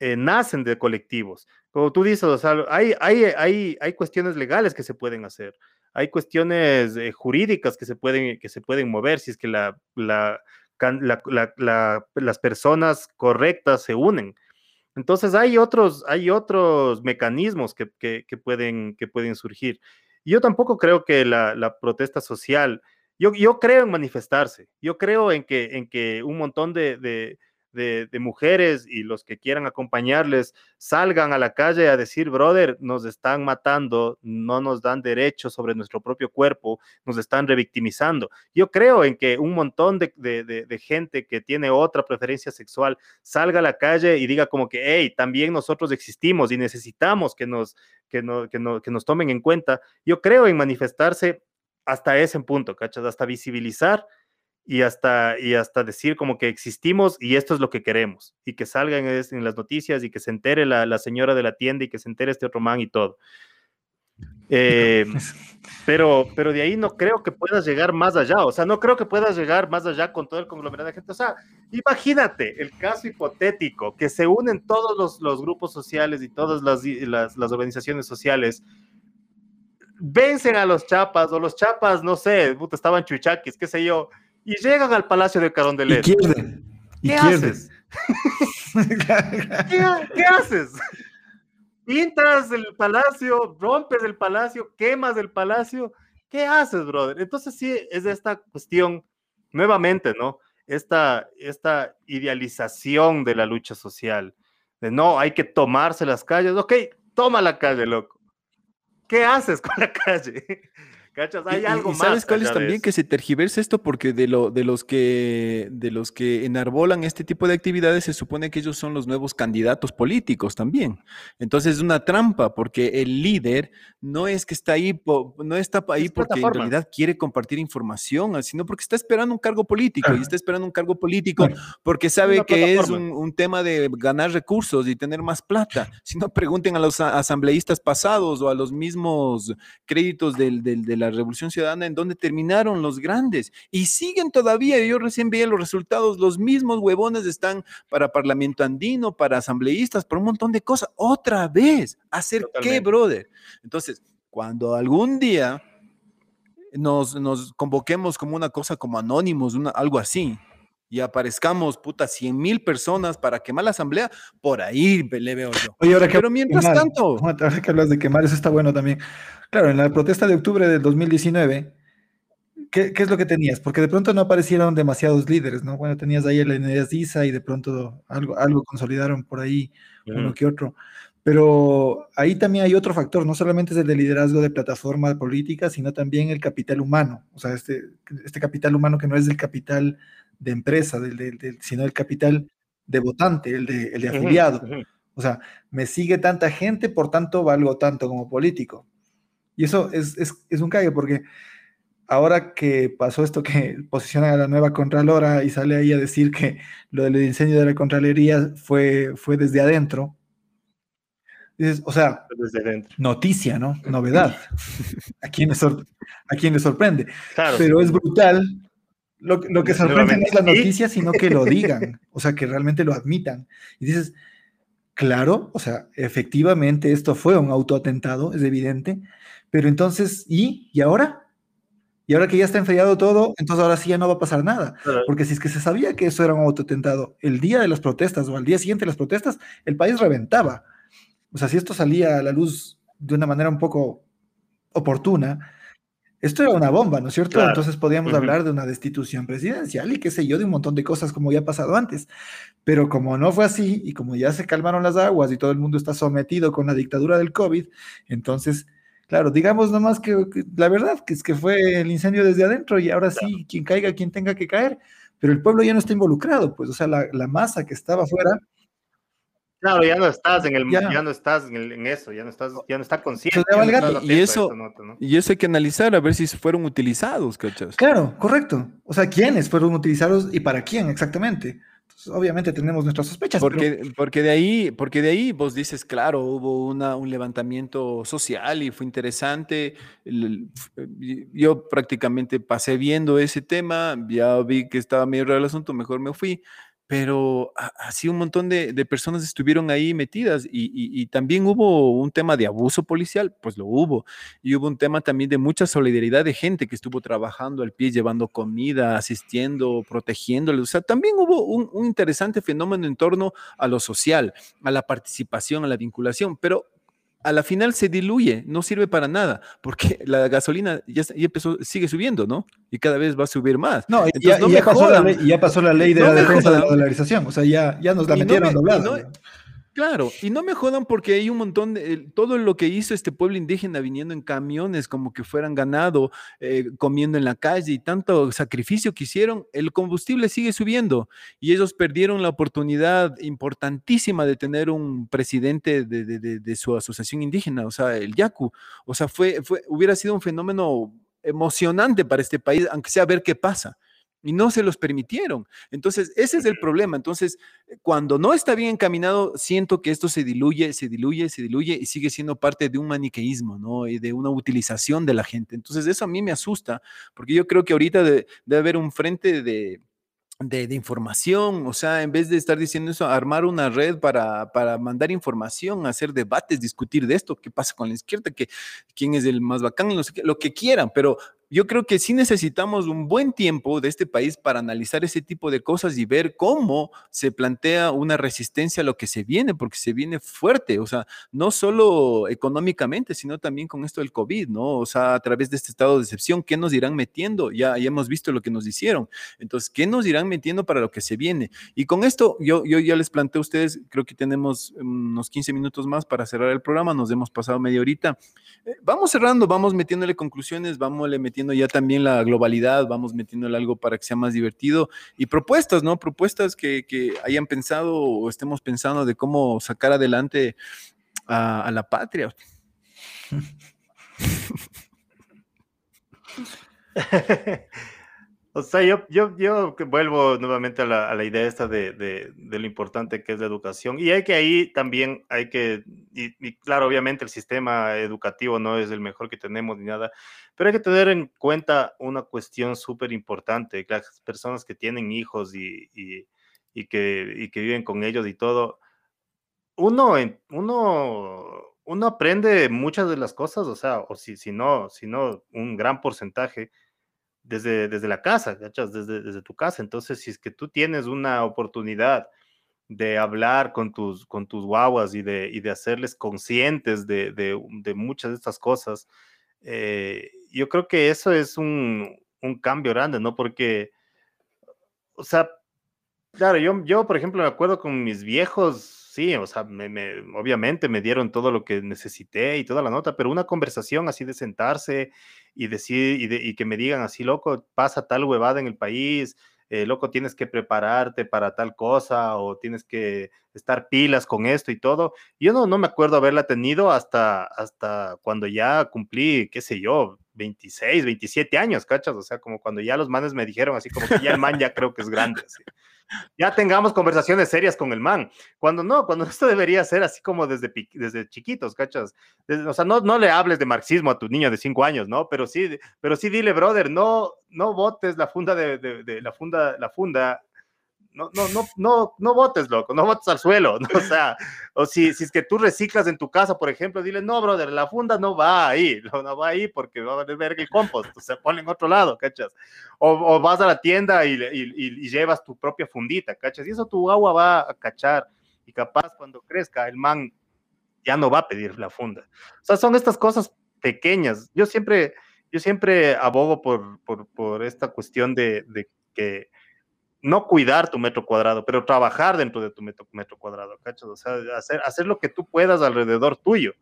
eh, nacen de colectivos. Como tú dices, o sea, hay, hay, hay, hay cuestiones legales que se pueden hacer, hay cuestiones eh, jurídicas que se, pueden, que se pueden mover si es que la, la, las personas correctas se unen. Entonces hay otros, hay otros mecanismos que, pueden, que pueden surgir. Yo tampoco creo que la, protesta social, yo, yo, creo en manifestarse, yo creo en que, en que un montón de, mujeres y los que quieran acompañarles salgan a la calle a decir, brother, nos están matando, no nos dan derecho sobre nuestro propio cuerpo, nos están revictimizando. Yo creo en que un montón de, gente que tiene otra preferencia sexual salga a la calle y diga como que, hey, también nosotros existimos y necesitamos que nos, que que que nos tomen en cuenta. Yo creo en manifestarse hasta ese punto, ¿cachas? Hasta visibilizar y hasta, y hasta decir como que existimos y esto es lo que queremos, y que salgan en las noticias y que se entere la, señora de la tienda y que se entere este otro man y todo. Eh, pero, pero de ahí no creo que puedas llegar más allá, o sea, no creo que puedas llegar más allá con todo el conglomerado de gente. O sea, imagínate el caso hipotético que se unen todos los, los grupos sociales y todas las, las, las organizaciones sociales vencen a los chapas o los chapas, no sé, estaban chuchaquis, qué sé yo, y llegan al Palacio de Carondelet. Y ¿Qué haces? ¿Qué, haces? Pintas el palacio, rompes el palacio, quemas el palacio. ¿Qué haces, brother? Entonces sí, es esta cuestión, nuevamente, ¿no? Esta, esta idealización de la lucha social. De no, hay que tomarse las calles. Ok, toma la calle, loco. ¿Qué haces con la calle? ¿Cachas? Hay algo más. ¿Sabes cuál es también que se tergiversa esto? Porque de, lo, de, los que, de los que enarbolan este tipo de actividades se supone que ellos son los nuevos candidatos políticos también. Entonces es una trampa porque el líder no es que está ahí, no está ahí porque en realidad quiere compartir información, sino porque está esperando un cargo político y está esperando un cargo político porque sabe que es un, tema de ganar recursos y tener más plata. Si no, pregunten a los asambleístas pasados o a los mismos créditos del, del, del la Revolución Ciudadana en donde terminaron los grandes y siguen todavía. Yo recién veía los resultados, los mismos huevones están para Parlamento Andino, para asambleístas, por un montón de cosas. Otra vez, ¿hacer qué, brother? Entonces, cuando algún día nos, nos convoquemos como una cosa como anónimos, una, algo así, y aparezcamos, puta, 100 mil personas para quemar la asamblea, por ahí le veo yo. Oye, ahora que Pero mientras tanto... Ahora que hablas de quemar, eso está bueno también. Claro, en la protesta de octubre del 2019, ¿qué, qué es lo que tenías? Porque de pronto no aparecieron demasiados líderes, ¿no? Bueno, tenías ahí el Eneas Diza y de pronto algo, algo consolidaron por ahí, uno que otro. Pero ahí también hay otro factor, no solamente es el de liderazgo de plataforma política, sino también el capital humano, o sea, este, este capital humano que no es el capital de empresa, del, del, sino el capital de votante, el de, el de afiliado. O sea, me sigue tanta gente, por tanto valgo tanto como político. Y eso es, es, es un cague, porque ahora que pasó esto que posiciona a la nueva Contralora y sale ahí a decir que lo del diseño de la Contraloría fue, fue desde adentro, dices, o sea, noticia, ¿no? Novedad. ¿A quién le, a quién le sorprende? Pero es brutal lo, que sorprende no es la noticia, sino que lo digan, o sea, que realmente lo admitan. Y dices, claro, o sea, efectivamente esto fue un autoatentado, es evidente, pero entonces, ¿y? ¿Y ahora? Y ahora que ya está enfriado todo, entonces ahora sí ya no va a pasar nada. Porque si es que se sabía que eso era un autoatentado, el día de las protestas o al día siguiente de las protestas, el país reventaba. O sea, si esto salía a la luz de una manera un poco oportuna, esto era una bomba, ¿no es cierto? Entonces podríamos hablar de una destitución presidencial y qué sé yo, de un montón de cosas como ya ha pasado antes. Pero como no fue así y como ya se calmaron las aguas y todo el mundo está sometido con la dictadura del COVID, entonces, claro, digamos nomás que, la verdad que es que fue el incendio desde adentro y ahora sí, quien caiga, quien tenga que caer, pero el pueblo ya no está involucrado, pues, o sea, la, la masa que estaba afuera Claro, ya no estás en el ya, no estás en, eso, ya no estás, ya no está consciente. y eso, y eso hay que analizar a ver si fueron utilizados, ¿cachas? Claro, correcto. O sea, quiénes fueron utilizados y para quién exactamente. obviamente tenemos nuestras sospechas. Porque, porque, de ahí, porque de ahí vos dices, claro, hubo una, un levantamiento social y fue interesante. Yo prácticamente pasé viendo ese tema, ya vi que estaba medio raro el asunto, mejor me fui pero así un montón de, personas estuvieron ahí metidas y, también hubo un tema de abuso policial, pues lo hubo, y hubo un tema también de mucha solidaridad de gente que estuvo trabajando al pie, llevando comida, asistiendo, protegiéndole, o sea, también hubo un, un interesante fenómeno en torno a lo social, a la participación, a la vinculación, pero a la final se diluye, no sirve para nada, porque la gasolina ya, empezó, sigue subiendo, ¿no? Y cada vez va a subir más. No, ya, ya, pasó la ley, ya, pasó la ley, de la defensa de la dolarización, o sea, ya, ya nos la metieron doblada. Claro, y no me jodan porque hay un montón de, todo lo que hizo este pueblo indígena viniendo en camiones como que fueran ganado, eh, comiendo en la calle y tanto sacrificio que hicieron, el combustible sigue subiendo y ellos perdieron la oportunidad importantísima de tener un presidente de, de su asociación indígena, o sea, el Yacu. O sea, fue, fue, hubiera sido un fenómeno emocionante para este país, aunque sea ver qué pasa y no se los permitieron. Entonces, ese es el problema. Entonces, cuando no está bien encaminado, siento que esto se diluye, se diluye, se diluye y sigue siendo parte de un maniqueísmo, ¿no? Y de una utilización de la gente. Entonces, eso a mí me asusta, porque yo creo que ahorita debe, haber un frente de, de, información, o sea, en vez de estar diciendo eso, armar una red para, para, mandar información, hacer debates, discutir de esto, qué pasa con la izquierda, que, quién es el más bacán, lo que quieran, pero yo creo que sí necesitamos un buen tiempo de este país para analizar ese tipo de cosas y ver cómo se plantea una resistencia a lo que se viene, porque se viene fuerte, o sea, no solo económicamente, sino también con esto del COVID, ¿no? O sea, a través de este estado de excepción, ¿qué nos irán metiendo? Ya, ya hemos visto lo que nos hicieron. Entonces, ¿qué nos irán metiendo para lo que se viene? Y con esto, yo, yo ya les planteo a ustedes, creo que tenemos unos 15 minutos más para cerrar el programa, nos hemos pasado media horita. Eh, vamos cerrando, vamos metiéndole conclusiones, vamos metiendo ya también la globalidad, vamos metiéndole algo para que sea más divertido y propuestas, ¿no? Propuestas que, hayan pensado o estemos pensando de cómo sacar adelante a, la patria. O sea, yo, yo, yo vuelvo nuevamente a la, idea esta de, lo importante que es la educación. Y hay que ahí también, hay que, y, claro, obviamente el sistema educativo no es el mejor que tenemos ni nada, pero hay que tener en cuenta una cuestión súper importante, las personas que tienen hijos y, y, y, que, y que viven con ellos y todo. Uno, uno, uno aprende muchas de las cosas, o sea, o si, si no, si no, un gran porcentaje desde, desde la casa. Desde, desde tu casa. Entonces, si es que tú tienes una oportunidad de hablar con tus, con tus guaguas y de, y de hacerles conscientes de, de, de, muchas de estas cosas, eh, yo creo que eso es un, un, cambio grande, ¿no? Porque, o sea, claro, yo, yo, por ejemplo, me acuerdo con mis viejos, sí, o sea, me, me, obviamente me dieron todo lo que necesité y toda la nota, pero una conversación así de sentarse y decir, y, de, y que me digan así, loco, pasa tal huevada en el país, eh, loco, tienes que prepararte para tal cosa o tienes que estar pilas con esto y todo. Yo no, no me acuerdo haberla tenido hasta, hasta cuando ya cumplí, qué sé yo, 26, 27 años, ¿cachas? O sea, como cuando ya los manes me dijeron así, como que ya el man ya creo que es grande. Así ya tengamos conversaciones serias con el man. Cuando no, cuando esto debería ser así como desde, desde chiquitos, ¿cachas? Desde, o sea, no, no le hables de marxismo a tu niño de cinco años, ¿no? Pero sí, pero sí dile, brother, no, no votes la funda de, de, de la funda, la funda no, no, no, no, no votes, loco, no votes al suelo, ¿no? o sea, o si, si es que tú reciclas en tu casa, por ejemplo, dile, no, brother, la funda no va ahí, no, va ahí porque va a ver el compost, se pone en otro lado, ¿cachas? O, o vas a la tienda y, y, y, llevas tu propia fundita, ¿cachas? Y eso tu agua va a cachar y capaz cuando crezca el man ya no va a pedir la funda. O sea, son estas cosas pequeñas. Yo siempre, yo siempre abogo por, por, por esta cuestión de, de que no cuidar tu metro cuadrado, pero trabajar dentro de tu metro, metro cuadrado, ¿cachas? O sea, hacer, hacer lo que tú puedas alrededor tuyo.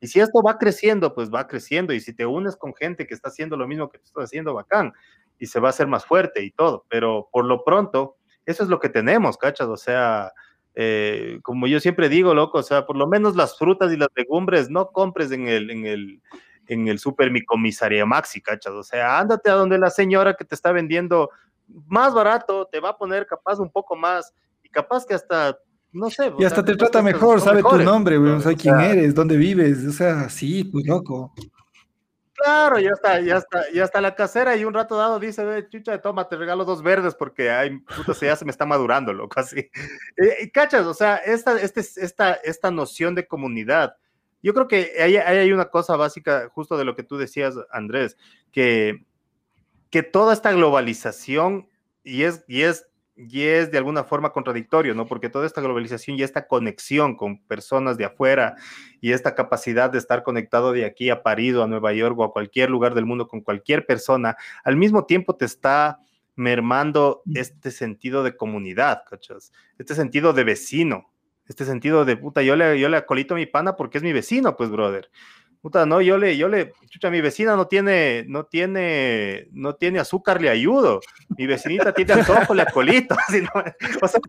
Y si esto va creciendo, pues va creciendo. Y si te unes con gente que está haciendo lo mismo que tú estás haciendo, bacán. Y se va a hacer más fuerte y todo. Pero por lo pronto, eso es lo que tenemos, ¿cachas? O sea, eh, como yo siempre digo, loco, o sea, por lo menos las frutas y las legumbres no compres en el, en el, en el super mi comisaría maxi, ¿cachas? O sea, ándate a donde la señora que te está vendiendo más barato, te va a poner capaz un poco más y capaz que hasta, no sé. Y hasta te trata mejor, sabe tu nombre, güey, sabe quién eres, dónde vives, o sea, sí, pues loco. Claro, ya está, ya está, ya está la casera y un rato dado dice, chucha, toma, te regalo dos verdes porque ay, puta, ya se me está madurando, loco, así. Y, cachas, o sea, esta, este, esta, esta noción de comunidad, yo creo que hay, hay una cosa básica, justo de lo que tú decías, Andrés, que que toda esta globalización, y es, y es, y es de alguna forma contradictorio, ¿no? Porque toda esta globalización y esta conexión con personas de afuera y esta capacidad de estar conectado de aquí a París o a Nueva York o a cualquier lugar del mundo con cualquier persona, al mismo tiempo te está mermando este sentido de comunidad, ¿cachas? Este sentido de vecino, este sentido de puta, yo le, yo le acolito a mi pana porque es mi vecino, pues, brother puta, no, yo le, yo le, chucha, mi vecina no tiene, no tiene, no tiene azúcar, le ayudo. Mi vecinita tiene antojo, le acolito. o sea.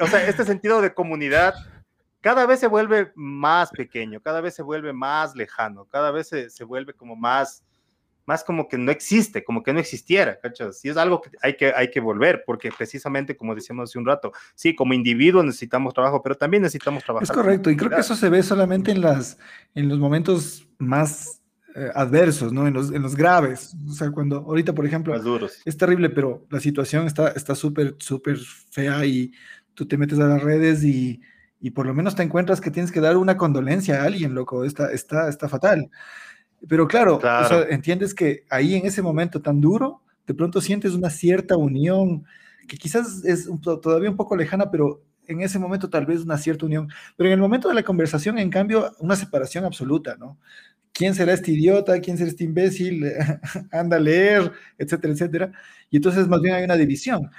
O sea, este sentido de comunidad cada vez se vuelve más pequeño, cada vez se vuelve más lejano, cada vez se, se vuelve como más, más como que no existe, como que no existiera, ¿cachas? Y es algo que hay que, hay que volver, porque precisamente, como decíamos hace un rato, sí, como individuo necesitamos trabajo, pero también necesitamos trabajar. Es correcto, y creo que eso se ve solamente en, las, en los momentos más eh, adversos, ¿no? En los, en los graves. O sea, cuando ahorita, por ejemplo, es terrible, pero la situación está súper, súper fea y tú te metes a las redes y, y por lo menos te encuentras que tienes que dar una condolencia a alguien, loco, está, está, está fatal. Pero claro, O sea, entiendes que ahí en ese momento tan duro, de pronto sientes una cierta unión que quizás es todavía un poco lejana, pero en ese momento tal vez una cierta unión. Pero en el momento de la conversación, en cambio, una separación absoluta, ¿no? ¿Quién será este idiota? ¿Quién será este imbécil? Anda a leer, etcétera, etcétera. Y entonces más bien hay una división.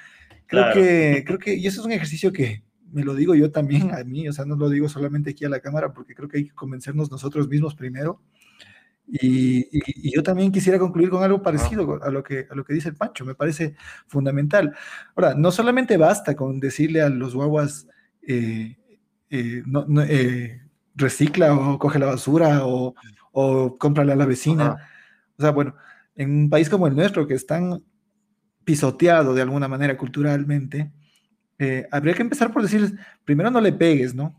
Creo que, creo que, y eso es un ejercicio que me lo digo yo también a mí, o sea, no lo digo solamente aquí a la cámara, porque creo que hay que convencernos nosotros mismos primero y, yo también quisiera concluir con algo parecido a lo, que, a lo que dice el Pancho, me parece fundamental. Ahora, no solamente basta con decirle a los guaguas, eh, eh, eh, recicla o coge la basura o, o cómprale a la vecina. O sea, bueno, en un país como el nuestro, que están pisoteado de alguna manera culturalmente, eh, habría que empezar por decirles, primero no le pegues, ¿no?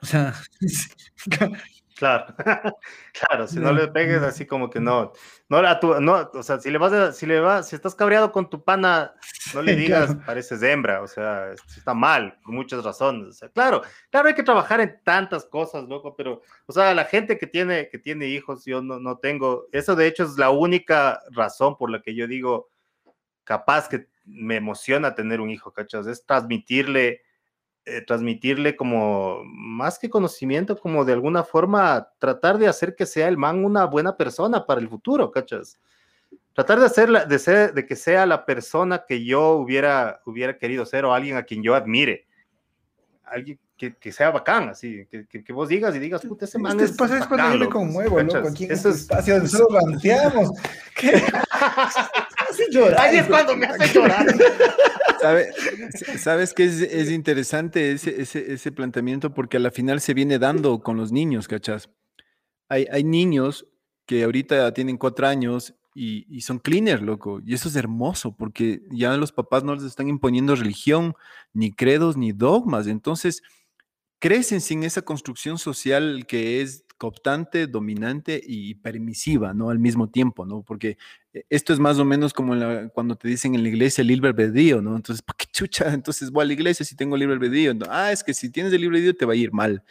O sea, Claro, claro, si no le pegues así como que no, no, no, o sea, si le vas a, si le vas, si estás cabreado con tu pana, no le digas, pareces hembra, o sea, está mal, por muchas razones, o sea, claro, claro, hay que trabajar en tantas cosas, loco, pero, o sea, la gente que tiene, que tiene hijos, yo no, no tengo, eso de hecho es la única razón por la que yo digo, capaz que me emociona tener un hijo, ¿cachas? Es transmitirle eh, transmitirle como más que conocimiento, como de alguna forma tratar de hacer que sea el man una buena persona para el futuro, ¿cachas? Tratar de hacer, de, ser, de que sea la persona que yo hubiera, hubiera querido ser o alguien a quien yo admire. Alguien que, que sea bacán, así, que, que, vos digas y digas, puta, ese man este es, es cuando yo me conmuevo, ¿no? Aquí en este espacio donde solo ranteamos. Ahí es cuando me hace llorar. ¿Sabes qué es, interesante ese, ese, planteamiento? Porque a la final se viene dando con los niños, ¿cachas? Hay, hay niños que ahorita tienen cuatro años y, son cleaners, loco. Y eso es hermoso porque ya los papás no les están imponiendo religión, ni credos, ni dogmas. Entonces, crecen sin esa construcción social que es cooptante, dominante y permisiva, ¿no? Al mismo tiempo, ¿no? Porque esto es más o menos como cuando te dicen en la iglesia el libre albedrío, ¿no? Entonces, ¿para qué chucha? Entonces voy a la iglesia si tengo libre albedrío. ah, es que si tienes el libre albedrío te va a ir mal.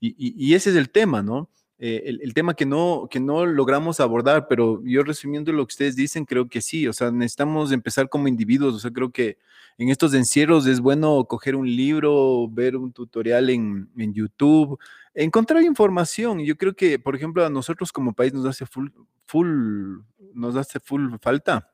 Y, ese es el tema, ¿no? Eh, el, el, tema que no, que no logramos abordar, pero yo resumiendo lo que ustedes dicen, creo que sí, o sea, necesitamos empezar como individuos, o sea, creo que en estos encierros es bueno coger un libro, ver un tutorial en, en YouTube, encontrar información. Yo creo que, por ejemplo, a nosotros como país nos hace full, full, nos hace full falta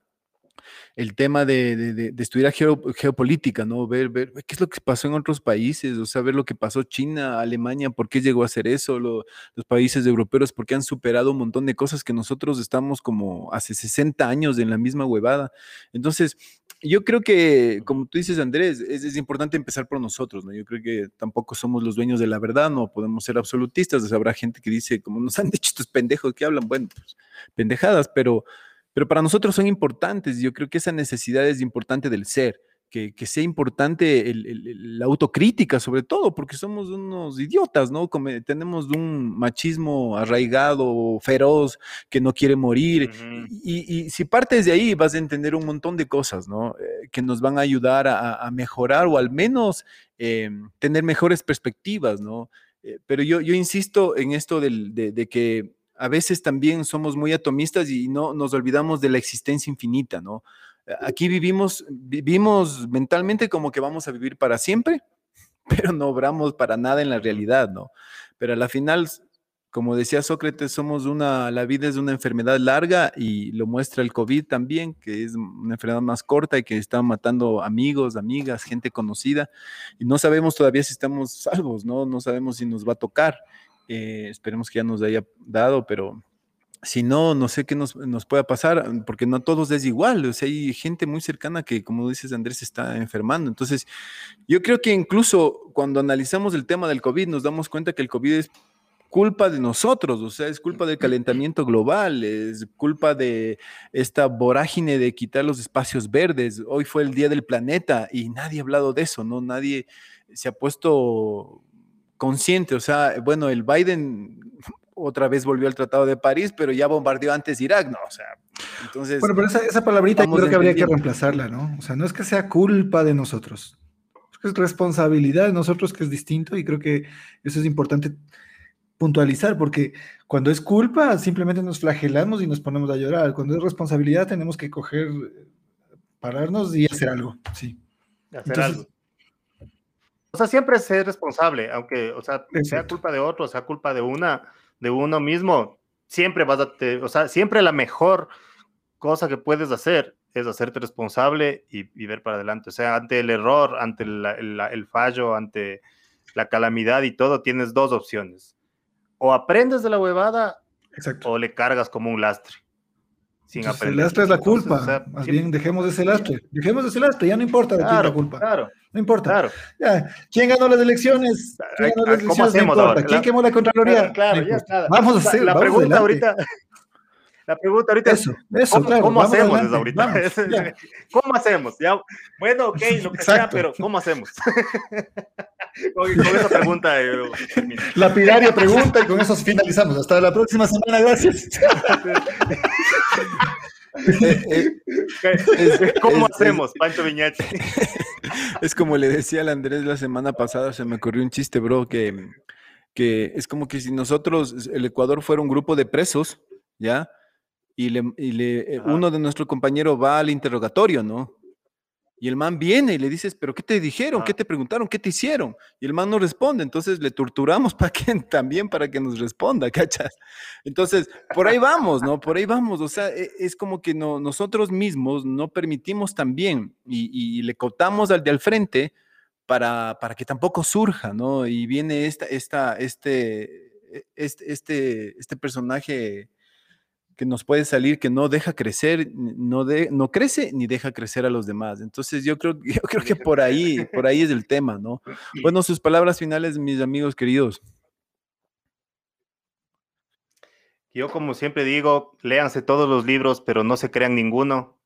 el tema de, estudiar geopolítica, ¿no? Ver, ver qué es lo que pasó en otros países, o sea, ver lo que pasó China, Alemania, por qué llegó a hacer eso, los países europeos, por qué han superado un montón de cosas que nosotros estamos como hace 60 años en la misma huevada. Entonces, yo creo que, como tú dices, Andrés, es, importante empezar por nosotros, ¿no? Yo creo que tampoco somos los dueños de la verdad, no podemos ser absolutistas, habrá gente que dice, como nos han dicho estos pendejos que hablan, bueno, pues, pendejadas, pero pero para nosotros son importantes. Yo creo que esa necesidad es importante del ser, que, sea importante la autocrítica sobre todo, porque somos unos idiotas, ¿no? Como tenemos un machismo arraigado, feroz, que no quiere morir. y, si partes de ahí vas a entender un montón de cosas, ¿no? Eh, que nos van a ayudar a, mejorar o al menos eh, tener mejores perspectivas, ¿no? Eh, pero yo, yo insisto en esto de que a veces también somos muy atomistas y no nos olvidamos de la existencia infinita, ¿no? Aquí vivimos, vivimos mentalmente como que vamos a vivir para siempre, pero no obramos para nada en la realidad, ¿no? Pero a la final, como decía Sócrates, somos una, la vida es una enfermedad larga y lo muestra el COVID también, que es una enfermedad más corta y que está matando amigos, amigas, gente conocida, y no sabemos todavía si estamos salvos, ¿no? No sabemos si nos va a tocar. Eh, esperemos que ya nos haya dado, pero si no, no sé qué nos, pueda pasar, porque no todos es igual. O sea, hay gente muy cercana que, como dices, Andrés, está enfermando. Entonces, yo creo que incluso cuando analizamos el tema del COVID, nos damos cuenta que el COVID es culpa de nosotros, o sea, es culpa del calentamiento global, es culpa de esta vorágine de quitar los espacios verdes. Hoy fue el Día del Planeta y nadie ha hablado de eso, ¿no? Nadie se ha puesto consciente, o sea, bueno, el Biden otra vez volvió al Tratado de París, pero ya bombardeó antes Irak, ¿no? O sea, entonces... Bueno, pero esa, palabrita yo creo que habría que reemplazarla, ¿no? O sea, no es que sea culpa de nosotros, es que es responsabilidad de nosotros que es distinto y creo que eso es importante puntualizar, porque cuando es culpa simplemente nos flagelamos y nos ponemos a llorar, cuando es responsabilidad tenemos que coger, pararnos y hacer algo, sí. Hacer algo. O sea, siempre ser responsable, aunque, o sea, sea culpa de otro, sea culpa de una, de uno mismo, siempre vas a, o sea, siempre la mejor cosa que puedes hacer es hacerte responsable y, ver para adelante. O sea, ante el error, ante el, fallo, ante la calamidad y todo, tienes dos opciones. O aprendes de la huevada o le cargas como un lastre sin El lastre es la culpa. Más bien, dejemos ese lastre. Dejemos ese lastre, ya no importa de quién es la culpa. Claro. No importa. Claro. Ya. ¿Quién ganó las elecciones? ¿Quién ganó las elecciones? ¿Cómo hacemos no importa. ¿Quién quemó la Contraloría? Claro, ya está. Vamos a hacer La pregunta ahorita. La pregunta ahorita Eso, eso, ¿cómo, claro, cómo vamos hacemos adelante, ahorita? vamos. ¿Cómo hacemos? Ya, bueno, ok, lo que sea, Exacto. pero ¿cómo hacemos? con, con esa pregunta eh, termino. Lapidaria pregunta y con eso finalizamos. Hasta la próxima semana, gracias. ¿Cómo es- hacemos, Pancho Viñachi? Es como le decía al Andrés la semana pasada, se me ocurrió un chiste, bro, que, que es como que si nosotros, el Ecuador fuera un grupo de presos, ¿ya? Y, le, y le- eh, uno de nuestros compañeros va al interrogatorio, ¿no? Y el man viene y le dices, ¿pero qué te dijeron? ¿Qué te preguntaron? ¿Qué te hicieron? Y el man no responde, entonces le torturamos para que, también para que nos responda, ¿cachas? Entonces, por ahí vamos, ¿no? Por ahí vamos, o sea, e- es como que no, nosotros mismos no permitimos también y, y le contamos al de al frente para, para que tampoco surja, ¿no? Y viene esta, esta, este, e- este, este, este personaje que nos puede salir que no deja crecer, no, de, no crece ni deja crecer a los demás. Entonces yo creo, yo creo que por ahí, por ahí es el tema, ¿no? Bueno, sus palabras finales, mis amigos queridos. Yo, como siempre digo, léanse todos los libros, pero no se crean ninguno.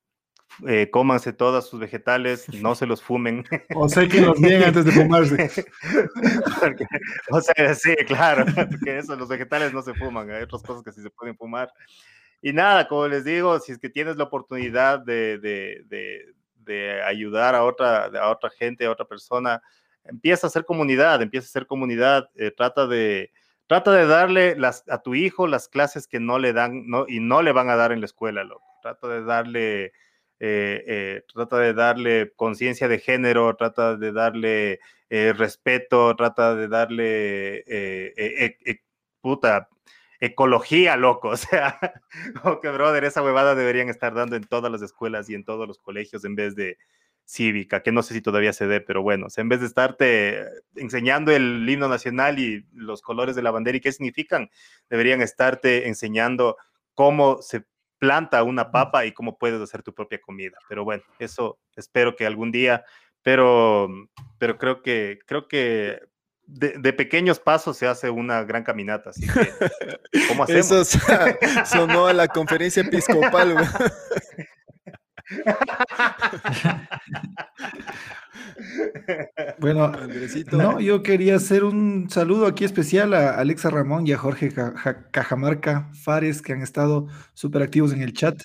Eh, cómanse todos sus vegetales, no se los fumen. O sé que los bien antes de fumarse. Porque, o sea, sí, claro, porque eso, los vegetales no se fuman, hay otras cosas que sí se pueden fumar. Y nada, como les digo, si es que tienes la oportunidad de, de, de, ayudar a otra, a otra gente, a otra persona, empieza a hacer comunidad, empieza a hacer comunidad, eh, trata de... Trata de darle las, a tu hijo las clases que no le dan no, y no le van a dar en la escuela, loco. Trata de darle, eh, eh, trata de darle conciencia de género, trata de darle respeto, trata de darle puta ecología, loco. O sea, que, brother, esa huevada deberían estar dando en todas las escuelas y en todos los colegios en vez de cívica, que no sé si todavía se dé, pero bueno, o sea, en vez de estarte enseñando el himno nacional y los colores de la bandera y qué significan, deberían estarte enseñando cómo se planta una papa y cómo puedes hacer tu propia comida. Pero bueno, eso espero que algún día, pero, pero creo que, creo que de, de, pequeños pasos se hace una gran caminata, así que ¿cómo hacemos? Eso sonó a la conferencia episcopal. bueno, Andresito. no, yo quería hacer un saludo aquí especial a Alexa Ramón y a Jorge Cajamarca Fares, que han estado súper activos en el chat.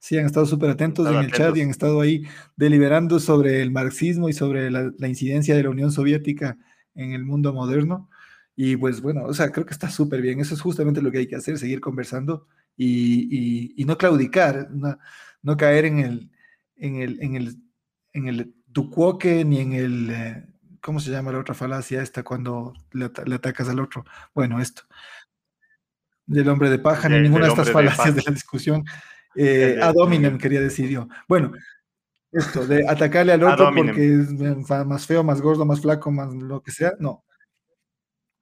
Sí, han estado súper atentos en el chat y han estado ahí deliberando sobre el marxismo y sobre la, la, incidencia de la Unión Soviética en el mundo moderno. Y pues bueno, o sea, creo que está súper bien. Eso es justamente lo que hay que hacer, seguir conversando y, y, y no claudicar, no, no, caer en el, en el, en el, en el tucuoque ni en el, eh, ¿cómo se llama la otra falacia esta cuando le, le atacas al otro? Bueno, esto. Del hombre de paja, ni ninguna de estas falacias de, de, la discusión. Eh, ad hominem, quería decir yo. Bueno, esto de atacarle al otro porque es más feo, más gordo, más flaco, más lo que sea, no.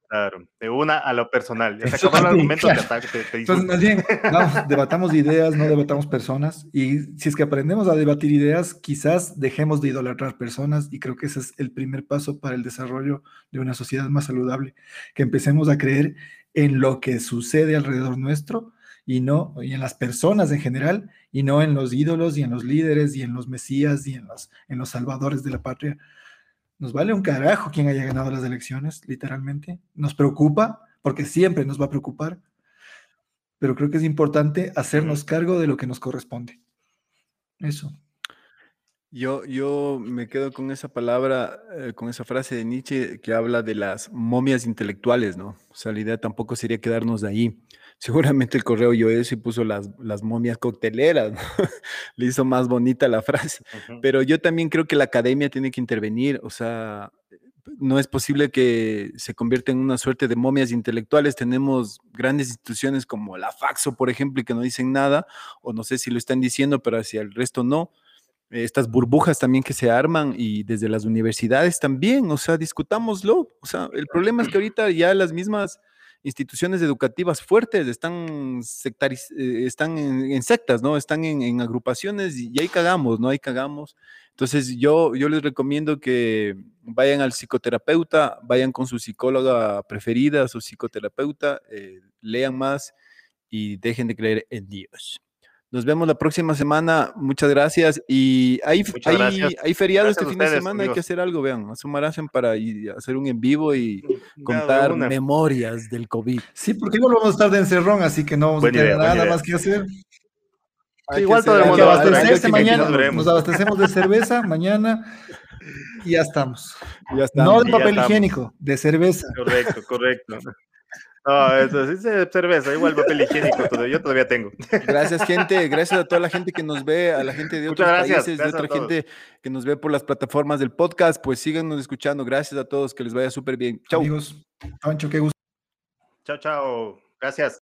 Claro, de una a lo personal. Ya se acabó el argumento claro. te, te, te Entonces, más bien, vamos, debatamos ideas, no debatamos personas. Y si es que aprendemos a debatir ideas, quizás dejemos de idolatrar personas. Y creo que ese es el primer paso para el desarrollo de una sociedad más saludable. Que empecemos a creer en lo que sucede alrededor nuestro y no y en las personas en general y no en los ídolos y en los líderes y en los mesías y en los, en los salvadores de la patria. Nos vale un carajo quien haya ganado las elecciones, literalmente. Nos preocupa, porque siempre nos va a preocupar, pero creo que es importante hacernos cargo de lo que nos corresponde. Eso. Yo, yo me quedo con esa palabra, eh, con esa frase de Nietzsche que habla de las momias intelectuales, ¿no? O sea, la idea tampoco sería quedarnos de ahí. Seguramente el correo yo eso y puso las, las momias cocteleras, ¿no? le hizo más bonita la frase. Uh -huh. Pero yo también creo que la academia tiene que intervenir, o sea, no es posible que se convierta en una suerte de momias intelectuales. Tenemos grandes instituciones como la Faxo, por ejemplo, y que no dicen nada, o no sé si lo están diciendo, pero hacia el resto no estas burbujas también que se arman y desde las universidades también, o sea, discutámoslo. O sea, el problema es que ahorita ya las mismas instituciones educativas fuertes están, sectariz están en, en, sectas, ¿no? Están en, en, agrupaciones y ahí cagamos, ¿no? Ahí cagamos. Entonces yo, yo les recomiendo que vayan al psicoterapeuta, vayan con su psicóloga preferida, su psicoterapeuta, eh, lean más y dejen de creer en Dios. Nos vemos la próxima semana. Muchas gracias. Y hay, Muchas hay, gracias. hay feriado Gracias este fin de semana. Hay que hacer algo, vean. Asomarse para ir a hacer un en vivo y contar memorias del COVID. Sí, porque igual vamos a estar de encerrón, así que no vamos Buena a tener idea, nada más que hacer. Igual algo abastecerse mañana. nos abastecemos de cerveza mañana y ya estamos. Ya. No de papel higiénico, de cerveza. Correcto, correcto. No, eso sí es cerveza, igual papel higiénico, todo, yo todavía tengo. Gracias, gente. Gracias a toda la gente que nos ve, a la gente de Muchas otros gracias, países, gracias de otra gente que nos ve por las plataformas del podcast. Pues síganos escuchando. Gracias a todos. Que les vaya súper bien. Chau. Amigos, Pancho, qué gusto. Chao, chao. Gracias.